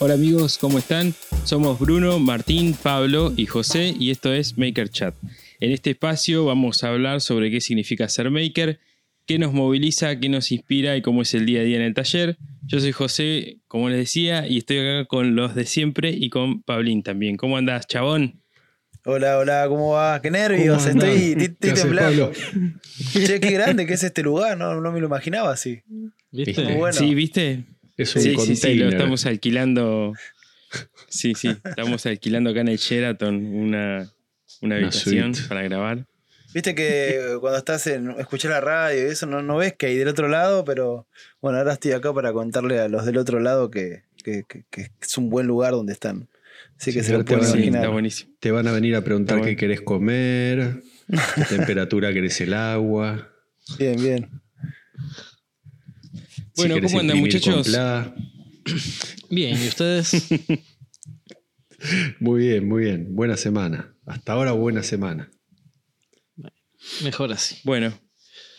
Hola amigos, ¿cómo están? Somos Bruno, Martín, Pablo y José y esto es Maker Chat. En este espacio vamos a hablar sobre qué significa ser maker, qué nos moviliza, qué nos inspira y cómo es el día a día en el taller. Yo soy José, como les decía, y estoy acá con los de siempre y con Pablín también. ¿Cómo andás, chabón? Hola, hola, ¿cómo va? Qué nervios, estoy, estoy ¿Qué haces, temblando. Pablo? Che, qué grande que es este lugar, no, no me lo imaginaba así. ¿Viste? Muy bueno. Sí, ¿viste? Es un Sí, sí, sí, lo estamos alquilando. Sí, sí, estamos alquilando acá en el Sheraton una, una habitación para grabar. Viste que cuando estás en escuchar la radio y eso no, no ves que hay del otro lado, pero bueno, ahora estoy acá para contarle a los del otro lado que, que- que- que es un buen lugar donde están. Así que Sí, se lo pueden imaginar. está buenísimo. Te van a venir a preguntar qué querés comer, qué temperatura querés el agua. Bien, bien. Bueno, ¿cómo andan, muchachos? Bien, ¿y ustedes? Muy bien, muy bien. Buena semana. Hasta ahora buena semana. Mejor así. Bueno,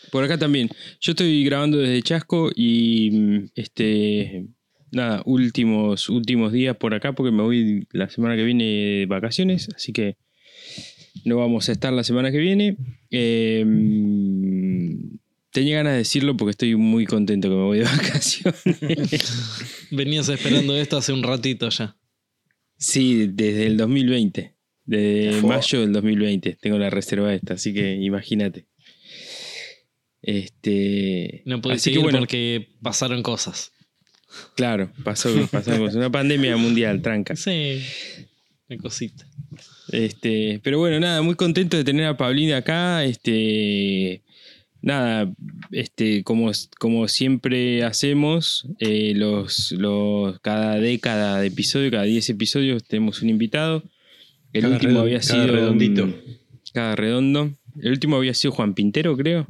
por acá también. Yo estoy grabando desde Chasco y mm, este nada, últimos últimos días por acá porque me voy la semana que viene de vacaciones, así que no vamos a estar la semana que viene. Eh, mm, tenía ganas de decirlo porque estoy muy contento que me voy de vacaciones. Venías esperando esto hace un ratito ya. sí, desde el 2020. Desde mayo del 2020 tengo la reserva esta, así que imagínate. Este, No pude que seguir bueno, porque pasaron cosas. Claro, pasó, pasó algo, una pandemia mundial, tranca. Sí. Una cosita. Este, pero bueno, nada, muy contento de tener a Paulina acá. Este, nada, este, como, como siempre hacemos, eh, los, los, cada década de episodio, cada 10 episodios, tenemos un invitado. El Cada último redon- había cada sido. redondito. Cada redondo. El último había sido Juan Pintero, creo.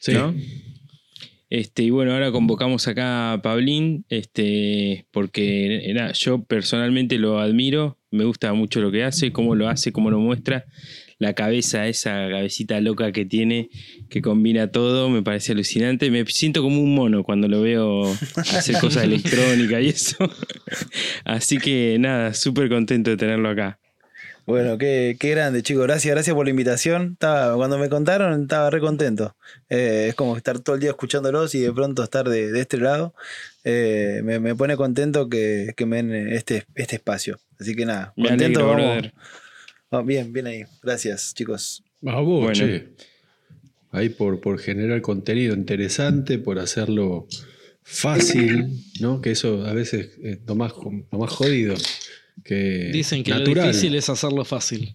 Sí. ¿no? Este, y bueno, ahora convocamos acá a Pablín, este, porque era, yo personalmente lo admiro, me gusta mucho lo que hace, cómo lo hace, cómo lo muestra, la cabeza, esa cabecita loca que tiene, que combina todo, me parece alucinante, me siento como un mono cuando lo veo hacer cosas electrónicas y eso. Así que nada, súper contento de tenerlo acá. Bueno, qué, qué grande, chicos. Gracias, gracias por la invitación. Estaba, cuando me contaron, estaba re contento. Eh, es como estar todo el día escuchándolos y de pronto estar de, de este lado. Eh, me, me pone contento que, que me den este, este espacio. Así que nada, Me contento. alegro, vamos. Bien, bien ahí. Gracias, chicos. A vos, Bueno. che. Ahí por, por generar contenido interesante, por hacerlo fácil, ¿no? Que eso a veces es lo más, lo más jodido. Que Dicen que natural. lo difícil es hacerlo fácil.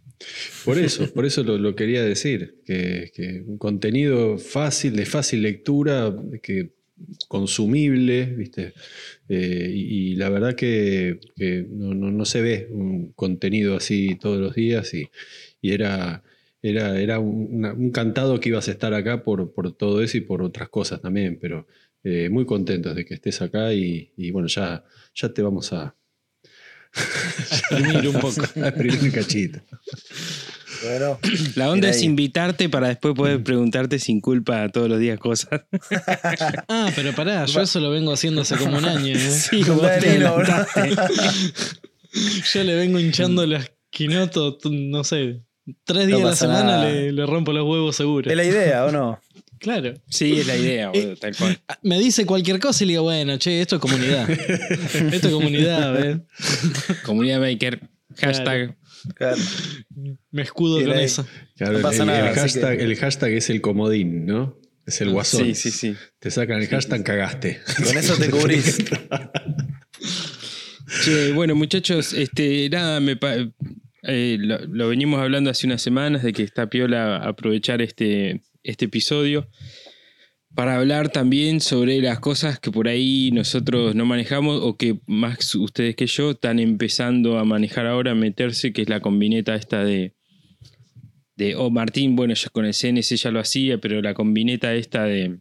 Por eso, por eso lo, lo quería decir, que, que un contenido fácil, de fácil lectura, que consumible, ¿viste? Eh, y, la verdad que, no, no- no se ve un contenido así todos los días y, y era, era, era un, cantado que ibas a estar acá por, por todo eso y por otras cosas también, pero eh, muy contentos de que estés acá y, y bueno, ya, ya te vamos a, Exprimir un poco. a un cachito. Bueno, La onda es ahí. invitarte para después poder preguntarte sin culpa todos los días cosas. Ah, pero pará, yo eso lo vengo haciendo hace como un año. ¿eh? Sí, vos te adelantaste. Yo le vengo hinchando las quinoto, no sé, tres días a la semana le, le rompo los huevos seguro. ¿Es la idea o no? Claro. Sí, es la idea, boludo, tal cual. Ah, Me dice cualquier cosa y le digo, bueno, che, esto es comunidad. esto es comunidad, ¿ves? Comunidad Maker, hashtag. Claro. Me escudo con ahí. eso. Claro, No el- pasa el, nada, el hashtag, que- el hashtag es el comodín, ¿no? Es el guasón. Sí, sí, sí. Te sacan el hashtag, cagaste. Con eso te cubrís. Che, bueno, muchachos, este, nada, me pa- eh, lo, lo venimos hablando hace unas semanas de que está piola aprovechar este, este episodio para hablar también sobre las cosas que por ahí nosotros no manejamos o que más ustedes que yo están empezando a manejar ahora, a meterse, que es la combineta esta de... de oh, Martín, bueno, ya con el CNC ya lo hacía, pero la combineta esta de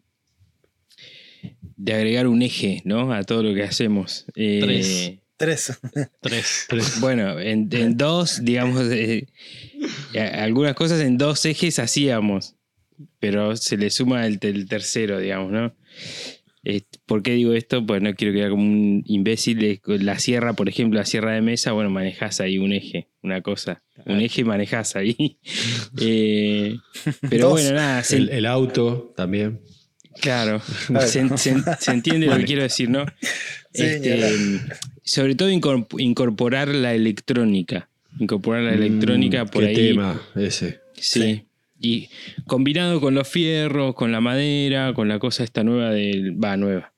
de agregar un eje, ¿no? A todo lo que hacemos. Eh, Tres. Tres. Tres. Bueno, en, en dos, digamos, eh, algunas cosas en dos ejes hacíamos, pero se le suma el, el tercero, digamos, ¿no? ¿Por qué digo esto? Pues no quiero quedar como un imbécil. La sierra, por ejemplo, la sierra de mesa, bueno, manejás ahí un eje, una cosa. Un eje manejás ahí. Eh, pero Dos. bueno, nada, se- El, el auto también. claro. Se, se- se entiende lo que quiero decir, ¿no? Sí, Este, sobre todo incorp- incorporar la electrónica. Incorporar la electrónica Mm, por qué ahí. tema ese. Sí. Sí. Y combinado con los fierros, con la madera, con la cosa esta nueva del. Va, nueva.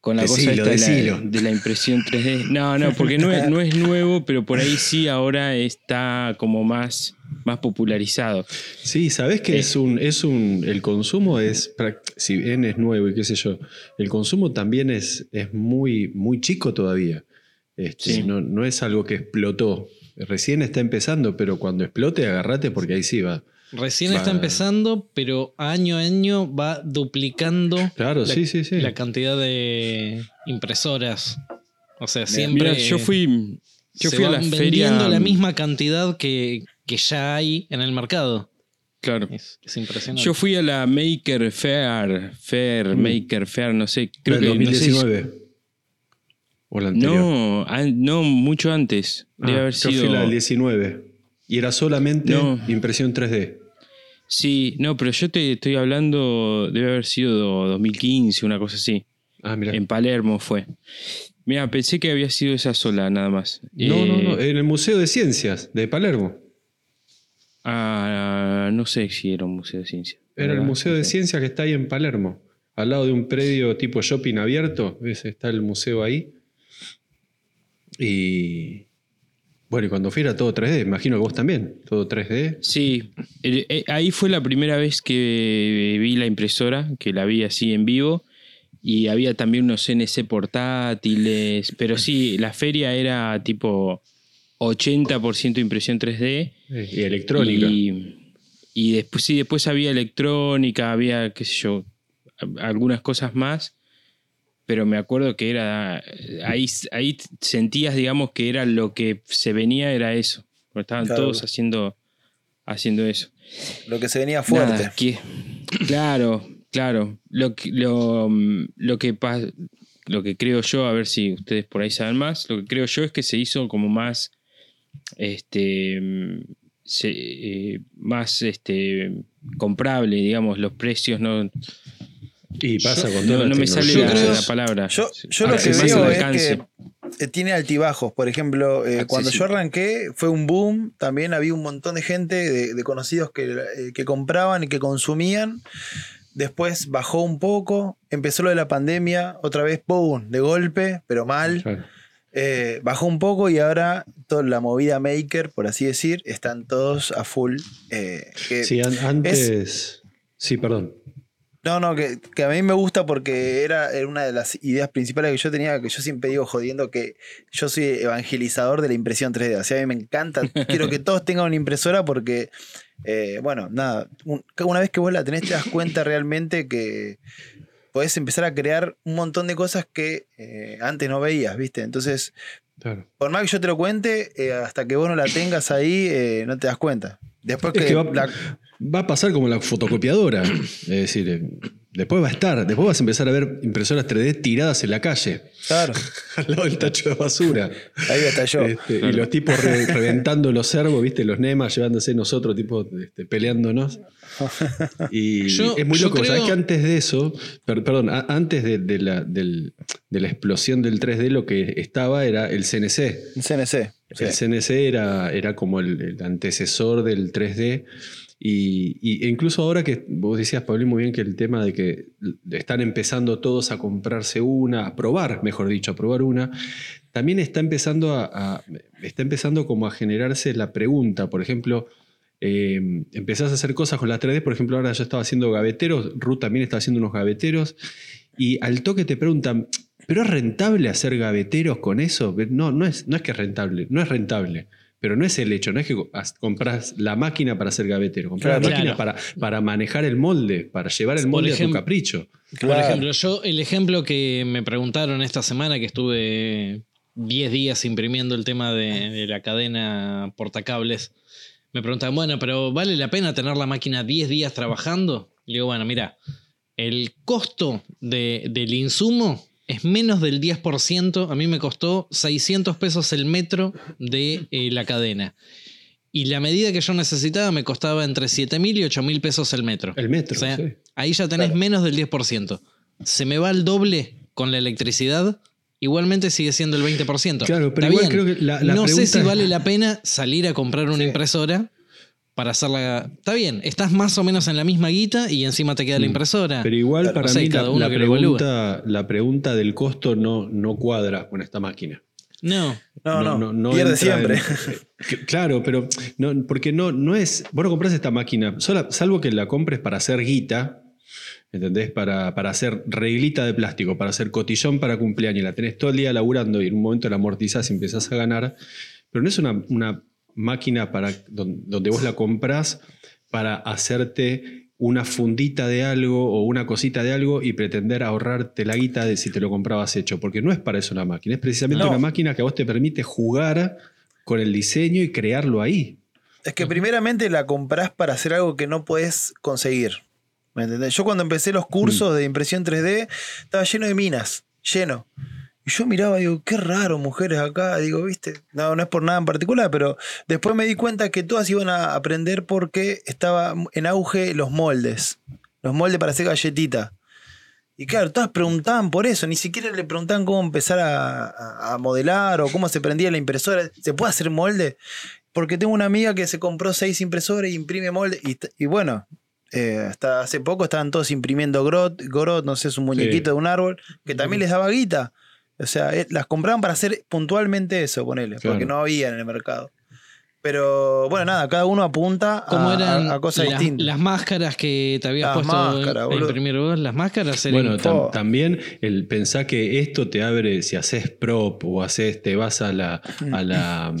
Con la Decilo, cosa esta de la, de la impresión 3D. No, no, porque no es, no es nuevo, pero por ahí sí ahora está como más, más popularizado. Sí, sabes que Eh. es un, es un. El consumo es. Si bien es nuevo y qué sé yo, el consumo también es, es muy, muy chico todavía. Este, Sí. no, no es algo que explotó. Recién está empezando, pero cuando explote, agarrate porque ahí sí va. Recién Va. está empezando, pero año a año va duplicando Claro, la, sí, sí, sí. la cantidad de impresoras. O sea, siempre Mira, yo fui. Yo se fui a van la vendiendo feria. la misma cantidad que, que ya hay en el mercado. Claro. Es, es impresionante. Yo fui a la Maker Fair, Fair, Mm. Maker Fair, no sé, creo que no sé si- 2019. O la anterior. No, no, mucho antes. Debe Ah, haber yo sido. fui la del 19. Y era solamente No. impresión 3D. Sí, no, pero yo te estoy hablando, debe haber sido 2015, una cosa así. Ah, mira. En Palermo fue. Mira, pensé que había sido esa sola, nada más. No, no, Eh, no. En el Museo de Ciencias de Palermo. ah, no sé si era un museo de ciencia. Era el. Museo de. Ciencias que está ahí en Palermo. Al lado de un predio tipo shopping abierto. ¿Ves? Está el museo ahí. Y. Bueno, y cuando fui era todo 3D. Imagino que vos también. Todo 3D. Sí, eh, eh, ahí fue la primera vez que vi la impresora, que la vi así en vivo. Y había también unos CNC portátiles. Pero sí, la feria era tipo 80% impresión 3D. Y electrónica. Y, y después, sí, después había electrónica, había, qué sé yo, algunas cosas más. Pero me acuerdo que era. Ahí, ahí sentías, digamos, que era lo que se venía, era eso. Estaban Claro. todos haciendo, haciendo eso. Lo que se venía fuerte. Nada, que- claro, claro. Lo, que- lo, mm, lo que lo que creo yo, a ver si ustedes por ahí saben más, lo que creo yo es que se hizo como más este mm, se- eh, más este comprable, digamos, los precios no, Y pasa Yo- con toda no, me sale Yo la, creo- la palabra. Yo, yo lo Ah, que veo es que eh, tiene altibajos. Por ejemplo, eh, cuando yo arranqué fue un boom. También había un montón de gente, de, de conocidos que, eh, que compraban y que consumían. Después bajó un poco. Empezó lo de la pandemia. Otra vez, boom, de golpe, pero mal. Claro. Eh, bajó un poco y ahora toda la movida maker, por así decir, están todos a full. eh, que- Sí, an- antes. Sí, perdón. No, no, que, que a mí me gusta porque era, era una de las ideas principales que yo tenía, que yo siempre digo jodiendo que yo soy evangelizador de la impresión 3D. O sea, a mí me encanta, quiero que todos tengan una impresora porque, eh, bueno, nada, un- una vez que vos la tenés te das cuenta realmente que podés empezar a crear un montón de cosas que eh, antes no veías, ¿viste? Entonces, Claro. por más que yo te lo cuente, eh, hasta que vos no la tengas ahí, no te das cuenta. Después Es que, que va, la- va a pasar como la fotocopiadora. Es decir, eh, después va a estar. Después vas a empezar a ver impresoras 3D tiradas en la calle, claro, al lado del tacho de basura. ahí está yo. Este, Y los tipos re- reventando los servos, ¿viste? Los nemas llevándose nosotros, tipo, este, peleándonos. Y Yo- es muy loco. creo- ¿Sabes que antes de eso, per- perdón, a- antes de, de la, del- de la explosión del 3D, lo que estaba era el CNC. Un CNC. sí. El CNC era, era como el, el antecesor del 3D. Y, y- e incluso ahora que vos decías, Pablo, muy bien que el tema de que están empezando todos a comprarse una, a probar, mejor dicho, a probar una, también está empezando a, a- está empezando como a generarse la pregunta, por ejemplo, eh, empezás a hacer cosas con la 3D, por ejemplo, ahora yo estaba haciendo gaveteros, Ruth también está haciendo unos gaveteros, y al toque te preguntan, ¿pero es rentable hacer gaveteros con eso? No, no es, no es que es rentable, no es rentable. Pero no es el hecho, no es que as- compras la máquina para hacer gaveteros, compras Claro. la máquina Claro. para, para manejar el molde, para llevar el molde a tu capricho. Por ejemplo, yo, el ejemplo que me preguntaron esta semana, que estuve 10 días imprimiendo el tema de, de la cadena portacables, me preguntaban, bueno, pero ¿vale la pena tener la máquina 10 días trabajando? Le digo, bueno, mira, el costo de- del insumo es menos del 10%. A mí me costó 600 pesos el metro de eh, la cadena. Y la medida que yo necesitaba me costaba entre 7 mil y 8 mil pesos el metro. El metro, O sea, sí. ahí ya tenés Claro. menos del 10%. Se me va el doble con la electricidad. Igualmente sigue siendo el 20%. Claro, pero Está igual bien. creo que la- la no sé si vale la pena salir a comprar una impresora para hacerla. Está bien, estás más o menos en la misma guita y encima te queda la impresora. Mm. Pero igual para no sé, mí la, cada uno la pregunta, la pregunta del costo no, no cuadra con esta máquina. No. No, no, pierde entra siempre. en- claro, pero no, porque no, no es. Vos no compras esta máquina, sola- salvo que la compres para hacer guita, ¿entendés? Para, para hacer reglita de plástico, para hacer cotillón para cumpleaños. La tenés todo el día laburando y en un momento la amortizás y empezás a ganar. Pero no es una, una máquina para, don- donde vos la comprás para hacerte una fundita de algo o una cosita de algo y pretender ahorrarte la guita de si te lo comprabas hecho, porque no es para eso la máquina, es precisamente No. una máquina que a vos te permite jugar con el diseño y crearlo ahí. Es que primeramente la comprás para hacer algo que no puedes conseguir. ¿Me entendés? Yo cuando empecé los cursos de impresión 3D, estaba lleno de minas, lleno. Y yo miraba y digo, qué raro, mujeres acá. Digo, viste, no, no es por nada en particular, pero después me di cuenta que todas iban a aprender porque estaba en auge los moldes. Los moldes para hacer galletita. Y claro, todas preguntaban por eso, ni siquiera le preguntaban cómo empezar a, a- modelar o cómo se prendía la impresora. ¿Se puede hacer molde? Porque tengo una amiga que se compró seis impresoras y imprime molde. Y, y bueno, eh, hasta hace poco estaban todos imprimiendo Grot. Grot, no sé, es un muñequito de un árbol, que también les daba guita. O sea, eh, las compraban para hacer puntualmente eso, ponele, Claro. porque no había en el mercado. Pero bueno, nada, cada uno apunta ¿Cómo a, eran a- a cosas las, distintas. las máscaras que te habías Las puesto máscaras, a boludo. imprimir vos? Las máscaras eran Bueno, tam- también el pensar que esto te abre, si haces prop o haces, te vas a la, a la,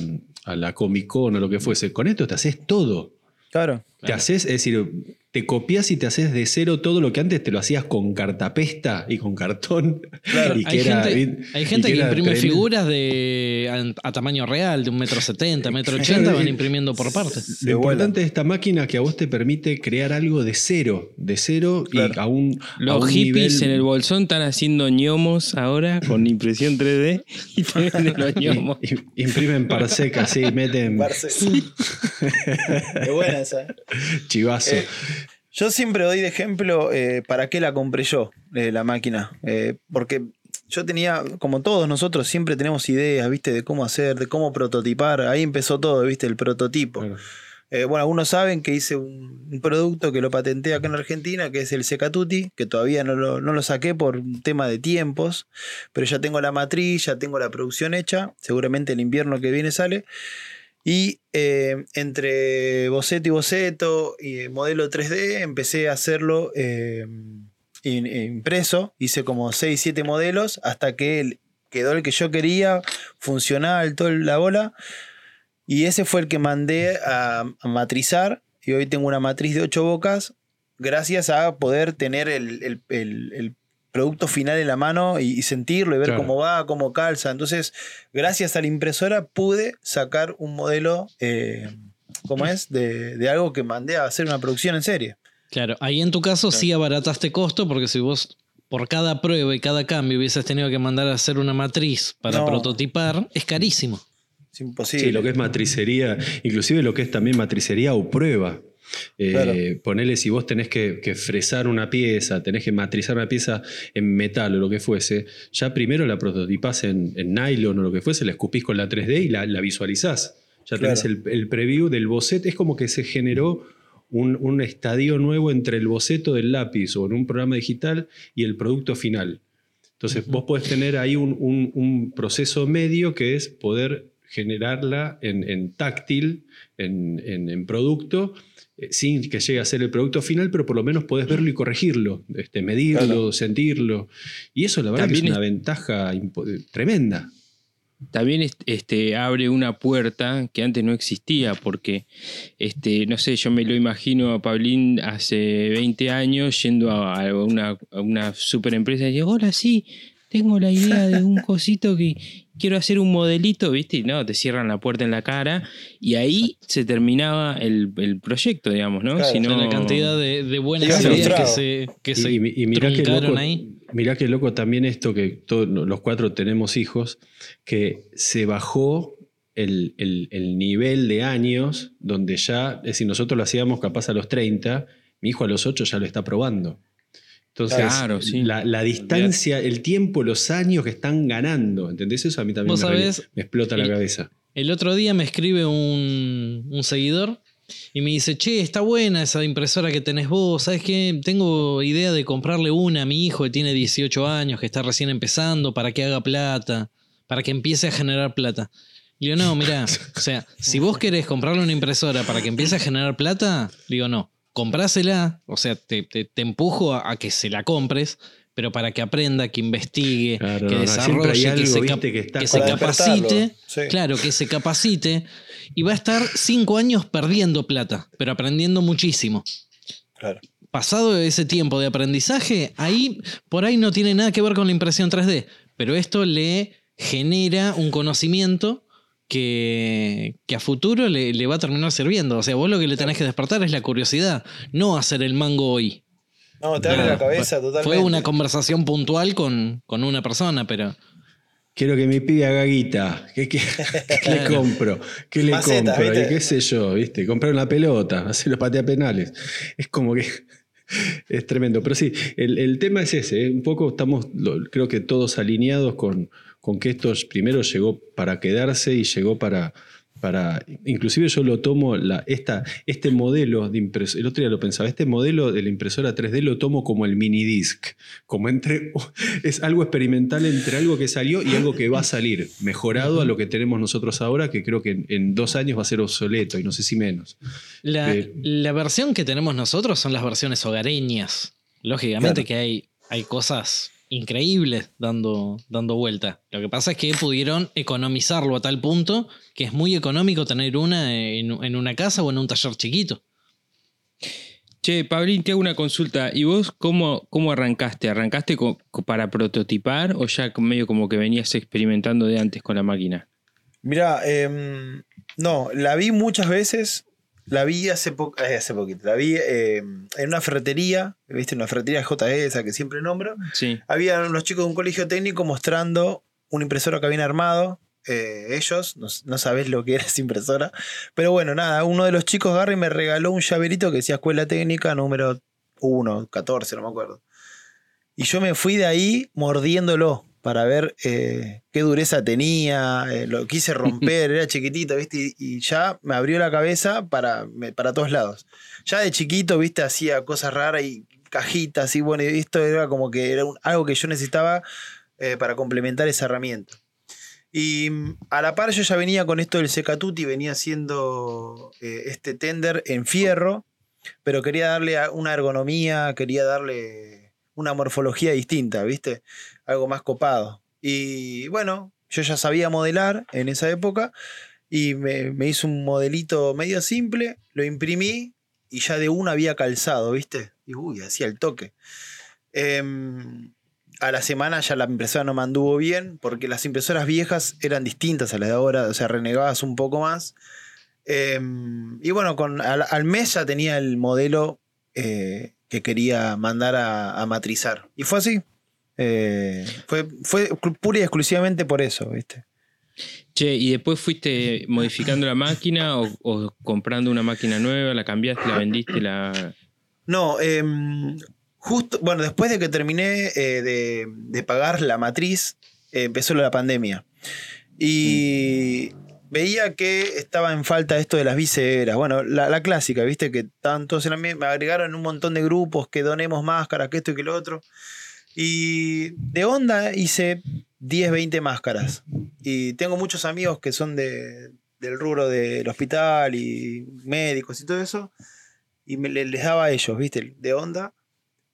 a la Comic Con o lo que fuese, con esto te haces todo. Claro. Te haces, es decir, te copias y te haces de cero todo lo que antes te lo hacías con cartapesta y con cartón. Claro. Y que Hay era- gente, y- hay y gente que, imprime tremendo. figuras de, a, a tamaño real, de un metro setenta, metro ochenta, van imprimiendo por partes. Lo importante de esta máquina es que a vos te permite crear algo de cero, de cero Claro. y a un, a Los un hippies nivel- en el bolsón están haciendo ñomos ahora con impresión 3D y venden los ñomos. imprimen parseca, sí, meten Barce- Qué buena esa. chivazo. Eh, Yo siempre doy de ejemplo eh, para qué la compré yo, eh, la máquina. Porque yo tenía, como todos nosotros, siempre tenemos ideas, ¿viste? De cómo hacer, de cómo prototipar. Ahí empezó todo, ¿viste? El prototipo. Eh, bueno, algunos saben que hice un, un producto que lo patenté acá en Argentina, que es el Secatuti, que todavía no lo, no lo saqué por un tema de tiempos, pero ya tengo la matriz, ya tengo la producción hecha, seguramente el invierno que viene sale. Y eh, entre boceto y boceto y modelo 3D empecé a hacerlo eh, impreso, hice como 6, 7 modelos hasta que quedó el que yo quería, funcional, toda la bola. Y ese fue el que mandé a, a matrizar. Y hoy tengo una matriz de ocho bocas. Gracias a poder tener el producto final en la mano y, y sentirlo y ver Claro. cómo va, cómo calza. Entonces, gracias a la impresora pude sacar un modelo, eh, ¿cómo es? De, de algo que mandé a hacer una producción en serie. Claro, ahí en tu caso sí abarataste costo, porque si vos por cada prueba y cada cambio hubieses tenido que mandar a hacer una matriz para No. prototipar, es carísimo. Es imposible. Sí, lo que es matricería, inclusive lo que es también matricería o prueba. Eh, Claro. Ponele si vos tenés que, que fresar una pieza, tenés que matrizar una pieza en metal o lo que fuese, ya primero la prototipás en, en nylon o lo que fuese, la escupís con la 3D y la, la visualizás. Ya tenés el, el preview del boceto, es como que se generó un, un estadio nuevo entre el boceto del lápiz o en un programa digital y el producto final. Entonces vos podés tener ahí un, un- un proceso medio que es poder generarla en, en táctil, en producto, eh, sin que llegue a ser el producto final, pero por lo menos podés verlo y corregirlo, este, medirlo, Claro. sentirlo. Y eso la verdad que es una es- ventaja impo- tremenda. También est- este, abre una puerta que antes no existía, porque, este, no sé, yo me lo imagino a Pablín hace 20 años yendo a, a una, a una super empresa y digo, hola, sí, tengo la idea de un cosito que... quiero hacer un modelito, ¿viste? Y no, te cierran la puerta en la cara y ahí se terminaba el, el proyecto, digamos, ¿no? Claro, si no la cantidad de, de buenas Llegás ideas que se, que se Y, y- y mirá que truncaron loco, ahí. mirá que loco también esto que todos los cuatro tenemos hijos, que se bajó el, el- el nivel de años donde ya, es decir, nosotros lo hacíamos capaz a los 30, mi hijo a los 8 ya lo está probando. Entonces, Claro, sí. la, la distancia, el tiempo, los años que están ganando, ¿entendés? Eso a mí también me, re- sabés, me explota la el- cabeza. El otro día me escribe un, un seguidor y me dice, che, está buena esa impresora que tenés vos, ¿sabes qué? Tengo idea de comprarle una a mi hijo que tiene 18 años, que está recién empezando, para que haga plata, para que empiece a generar plata. Y yo, no, mira, o sea, si vos querés comprarle una impresora para que empiece a generar plata, digo, no, comprásela, o sea, te, te- te empujo a, a que se la compres, pero para que aprenda, que investigue, Claro, que no, desarrolle, que se, viste, que se capacite. sí. Claro, que se capacite y va a estar cinco años perdiendo plata, pero aprendiendo muchísimo. Claro. Pasado ese tiempo de aprendizaje, ahí por ahí no tiene nada que ver con la impresión 3D, pero esto le genera un conocimiento que, que a futuro le, le va a terminar sirviendo. O sea, vos lo que le tenés que despertar es la curiosidad, no hacer el mango hoy. No, te abre la cabeza fue- totalmente. Fue una conversación puntual con, con una persona, pero Quiero que mi pibe haga guita. ¿Qué, qué- qué le compro? ¿Qué le Macetas, compro? qué sé yo, ¿viste? Comprar una pelota, hacer los patea penales. Es como que. Es tremendo. Pero sí, el, el tema es ese. ¿eh? Un poco estamos, lo- creo que todos alineados con, con que esto primero llegó para quedarse y llegó para. para inclusive yo lo tomo, la, esta, este modelo de impresora, el otro día lo pensaba, este modelo de la impresora 3D lo tomo como el mini disc, como entre, es algo experimental entre algo que salió y algo que va a salir, mejorado a lo que tenemos nosotros ahora, que creo que en, en dos años va a ser obsoleto y no sé si menos. La, Eh, la versión que tenemos nosotros son las versiones hogareñas. Lógicamente Claro. que hay, hay cosas increíbles dando, dando vuelta. Lo que pasa es que pudieron economizarlo a tal punto que es muy económico tener una en, en una casa o en un taller chiquito. Che, Pablín, te hago una consulta. ¿Y vos cómo, cómo arrancaste? ¿Arrancaste para prototipar o ya medio como que venías experimentando de antes con la máquina? Mirá, em, no, la vi muchas veces. La vi hace, po- eh, hace poquito. La vi em, en una ferretería, ¿viste? Una ferretería JE, esa que siempre nombro. Sí. Había unos chicos de un colegio técnico mostrando una impresora que habían armado. eh, ellos, no, no sabés lo que era esa impresora. Pero bueno, nada, uno de los chicos agarra y me regaló un llaverito que decía Escuela Técnica número 1, 14, no me acuerdo. Y yo me fui de ahí mordiéndolo para ver eh, qué dureza tenía, eh, lo quise romper, era chiquitito, ¿viste? Y, y ya me abrió la cabeza para, para todos lados. Ya de chiquito, ¿viste? Hacía cosas raras y cajitas y bueno, y esto era como que era un- algo que yo necesitaba eh, para complementar esa herramienta. Y mm, a la par yo ya venía con esto del Secatuti, venía haciendo este tender en fierro, pero quería darle una ergonomía, quería darle una morfología distinta, ¿viste? Algo más copado. Y bueno, yo ya sabía modelar en esa época y me, me hizo un modelito medio simple, lo imprimí y ya de una había calzado, ¿viste? Y uy, hacía el toque. Em, a la semana ya la impresora no me anduvo bien porque las impresoras viejas eran distintas a las de ahora, o sea, renegabas un poco más. Em, y bueno, con, al, al mes ya tenía el modelo eh, que quería mandar a, a matrizar. Y fue así. Eh, fue, fue pura y exclusivamente por eso, ¿viste? Che, ¿y después fuiste modificando la máquina o, o comprando una máquina nueva? ¿La cambiaste, la vendiste, la. No, em, justo, bueno, después de que terminé eh, de, de pagar la matriz, eh, empezó la pandemia. Y veía que estaba en falta esto de las viseras. Bueno, la, la clásica, viste, que misma- Me agregaron un montón de grupos que donemos máscaras, que esto y que lo otro. Y de onda hice 10, 20 máscaras. Y tengo muchos amigos que son de, del rubro del hospital y médicos y todo eso y me, le- les daba a ellos, ¿viste? De onda.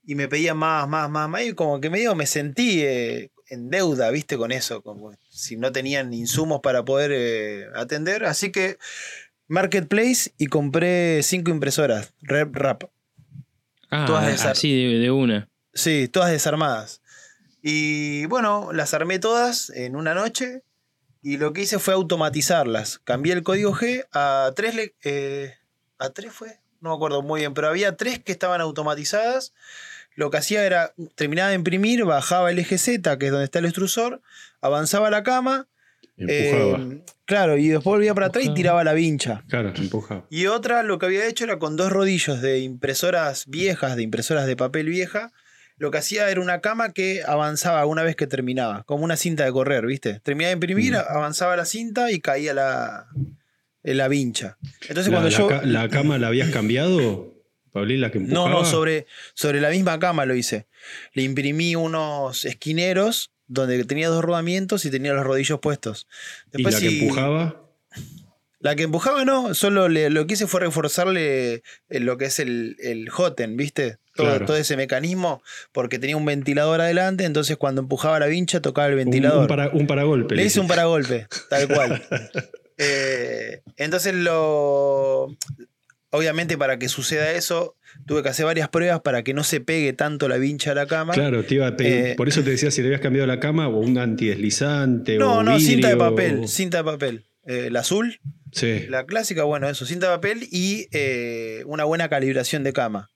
Y me pedían más, más, más, más. Y como que medio me sentí eh, en deuda, ¿viste? Con eso. Como si no tenían insumos para poder eh, atender. Así que Marketplace y compré cinco impresoras. Rep Rap. Ah, Todas desar- así de, de una. Sí, todas desarmadas. Y bueno, las armé todas en una noche. Y lo que hice fue automatizarlas. Cambié el código G a tres. le- eh, ¿A tres fue? No me acuerdo muy bien, pero había tres que estaban automatizadas. Lo que hacía era, terminaba de imprimir, bajaba el eje Z, que es donde está el extrusor, avanzaba la cama. Empujaba. eh, claro, y después volvía para atrás y tiraba la vincha. claro, empujaba. Y otra, lo que había hecho era con dos rodillos de impresoras viejas, de impresoras de papel vieja. Lo que hacía era una cama que avanzaba una vez que terminaba, como una cinta de correr, ¿viste? Terminaba de imprimir, Mm. avanzaba la cinta y caía la, en la vincha. Entonces La, cuando la yo... ca- la cama la habías cambiado, Paulín, la que No, empujaba. no, sobre, sobre la misma cama lo hice. Le imprimí unos esquineros donde tenía dos rodamientos y tenía los rodillos puestos. y la que empujaba, La que empujaba no, solo le- lo que hice fue reforzarle eh, lo que es el, el hoten, ¿viste? Todo, Claro. todo ese mecanismo, porque tenía un ventilador adelante, entonces cuando empujaba la vincha tocaba el ventilador. un para- un paragolpe. le hice un paragolpe, tal cual. Eh, entonces lo... Obviamente para que suceda eso, tuve que hacer varias pruebas para que no se pegue tanto la vincha a la cama. Claro, te iba a. Eh, por eso te decía si le habías cambiado la cama o un antideslizante No, o no, cinta de papel, o- cinta de papel. Eh, el azul, Sí. la clásica, bueno, eso, cinta de papel y eh, una buena calibración de cama.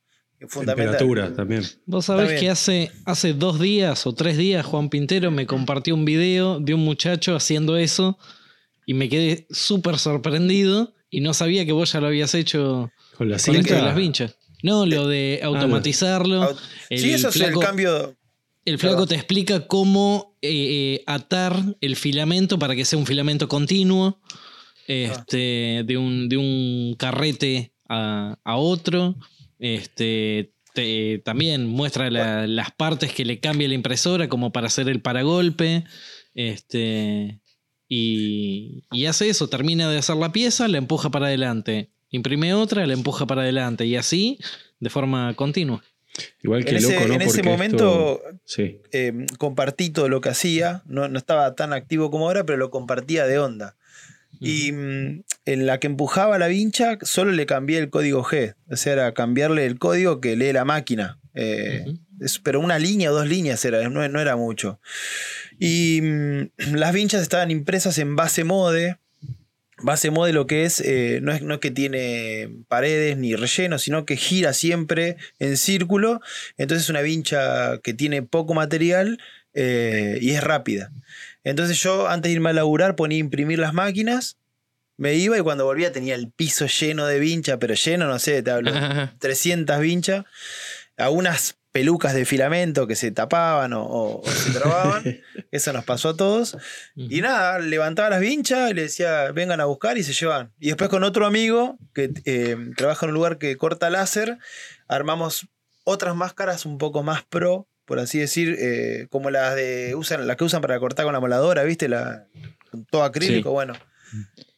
Fundamental. Temperatura también. Vos sabés que hace, hace dos días o tres días Juan Pintero me compartió un video de un muchacho haciendo eso y me quedé súper sorprendido y no sabía que vos ya lo habías hecho Con la con esto de las vinchas. No, lo de automatizarlo. Aut- sí, eso es el flaco- cambio. El flaco Perdón. te explica cómo eh, eh, atar el filamento para que sea un filamento continuo este, de, un, de un carrete a, a otro. Este, te- también muestra la- las partes que le cambia la impresora como para hacer el paragolpe. Este, y, y hace eso, termina de hacer la pieza, la empuja para adelante. Imprime otra, la empuja para adelante. Y así de forma continua. Igual que En ese, loco, ¿no? en ese Porque momento esto- Sí. eh, compartí todo lo que hacía. No, no estaba tan activo como ahora, pero lo compartía de onda. Y mm, en la que empujaba la vincha, solo le cambié el código G. O sea, era cambiarle el código que lee la máquina. Eh, es- pero una línea o dos líneas era, no, no era mucho. Y mm, las vinchas estaban impresas en base mode. Base mode lo que es, eh, no es, no es que tiene paredes ni relleno, sino que gira siempre en círculo. Entonces es una vincha que tiene poco material eh, y es rápida. Entonces yo antes de irme a laburar ponía a imprimir las máquinas, me iba y cuando volvía tenía el piso lleno de vincha, pero lleno, no sé, te hablo, 300 vinchas, algunas pelucas de filamento que se tapaban o, o- o se trababan, eso nos pasó a todos. Y nada, levantaba las vinchas y le decía, vengan a buscar y se llevan. Y después con otro amigo que eh, trabaja en un lugar que corta láser, armamos otras máscaras un poco más pro, por así decir, eh, como las de usan, las que usan para cortar con la moladora, ¿viste? La, con todo acrílico, Sí. bueno.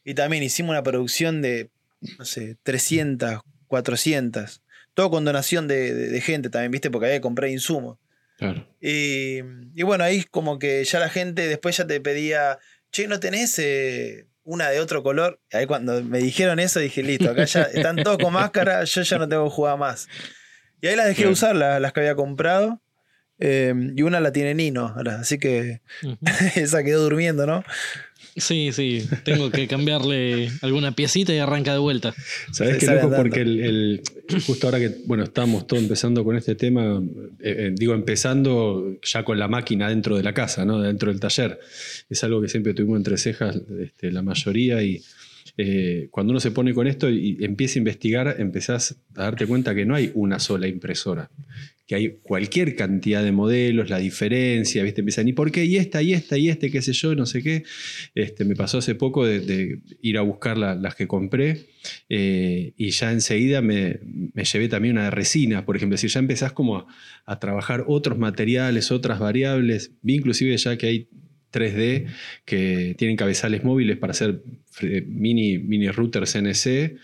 Y también hicimos una producción de, no sé, 300, 400. Todo con donación de, de- de gente también, ¿viste? Porque había que comprar insumos. Claro. Y, y bueno, ahí como que ya la gente después ya te pedía, che, ¿no tenés eh, una de otro color? Y ahí cuando me dijeron eso dije, listo, acá ya están todos con máscara, yo ya no tengo que jugar más. Y ahí las dejé de Claro. usar, la- las que había comprado. Eh, y una la tiene Nino, ahora, así que esa quedó durmiendo, ¿no? Sí, sí, tengo que cambiarle alguna piecita y arranca de vuelta. ¿Sabés Se qué loco? andando. Porque el, el- justo ahora que, bueno, estamos todos empezando con este tema, eh, eh, digo, empezando ya con la máquina dentro de la casa, ¿no? Dentro del taller. Es algo que siempre tuvimos entre cejas este, la mayoría y eh, cuando uno se pone con esto y empieza a investigar, empezás a darte cuenta que no hay una sola impresora. Que hay cualquier cantidad de modelos, la diferencia, ¿viste? Empiezan, ¿y por qué? Y esta, y esta, y este, qué sé yo, no sé qué. Este, me pasó hace poco de, ir a buscar la- las que compré eh, y ya enseguida me, me llevé también una de resina, por ejemplo. Si ya empezás como a, trabajar otros materiales, otras variables, vi inclusive ya que hay 3D que tienen cabezales móviles para hacer fre- mini, mini routers NC,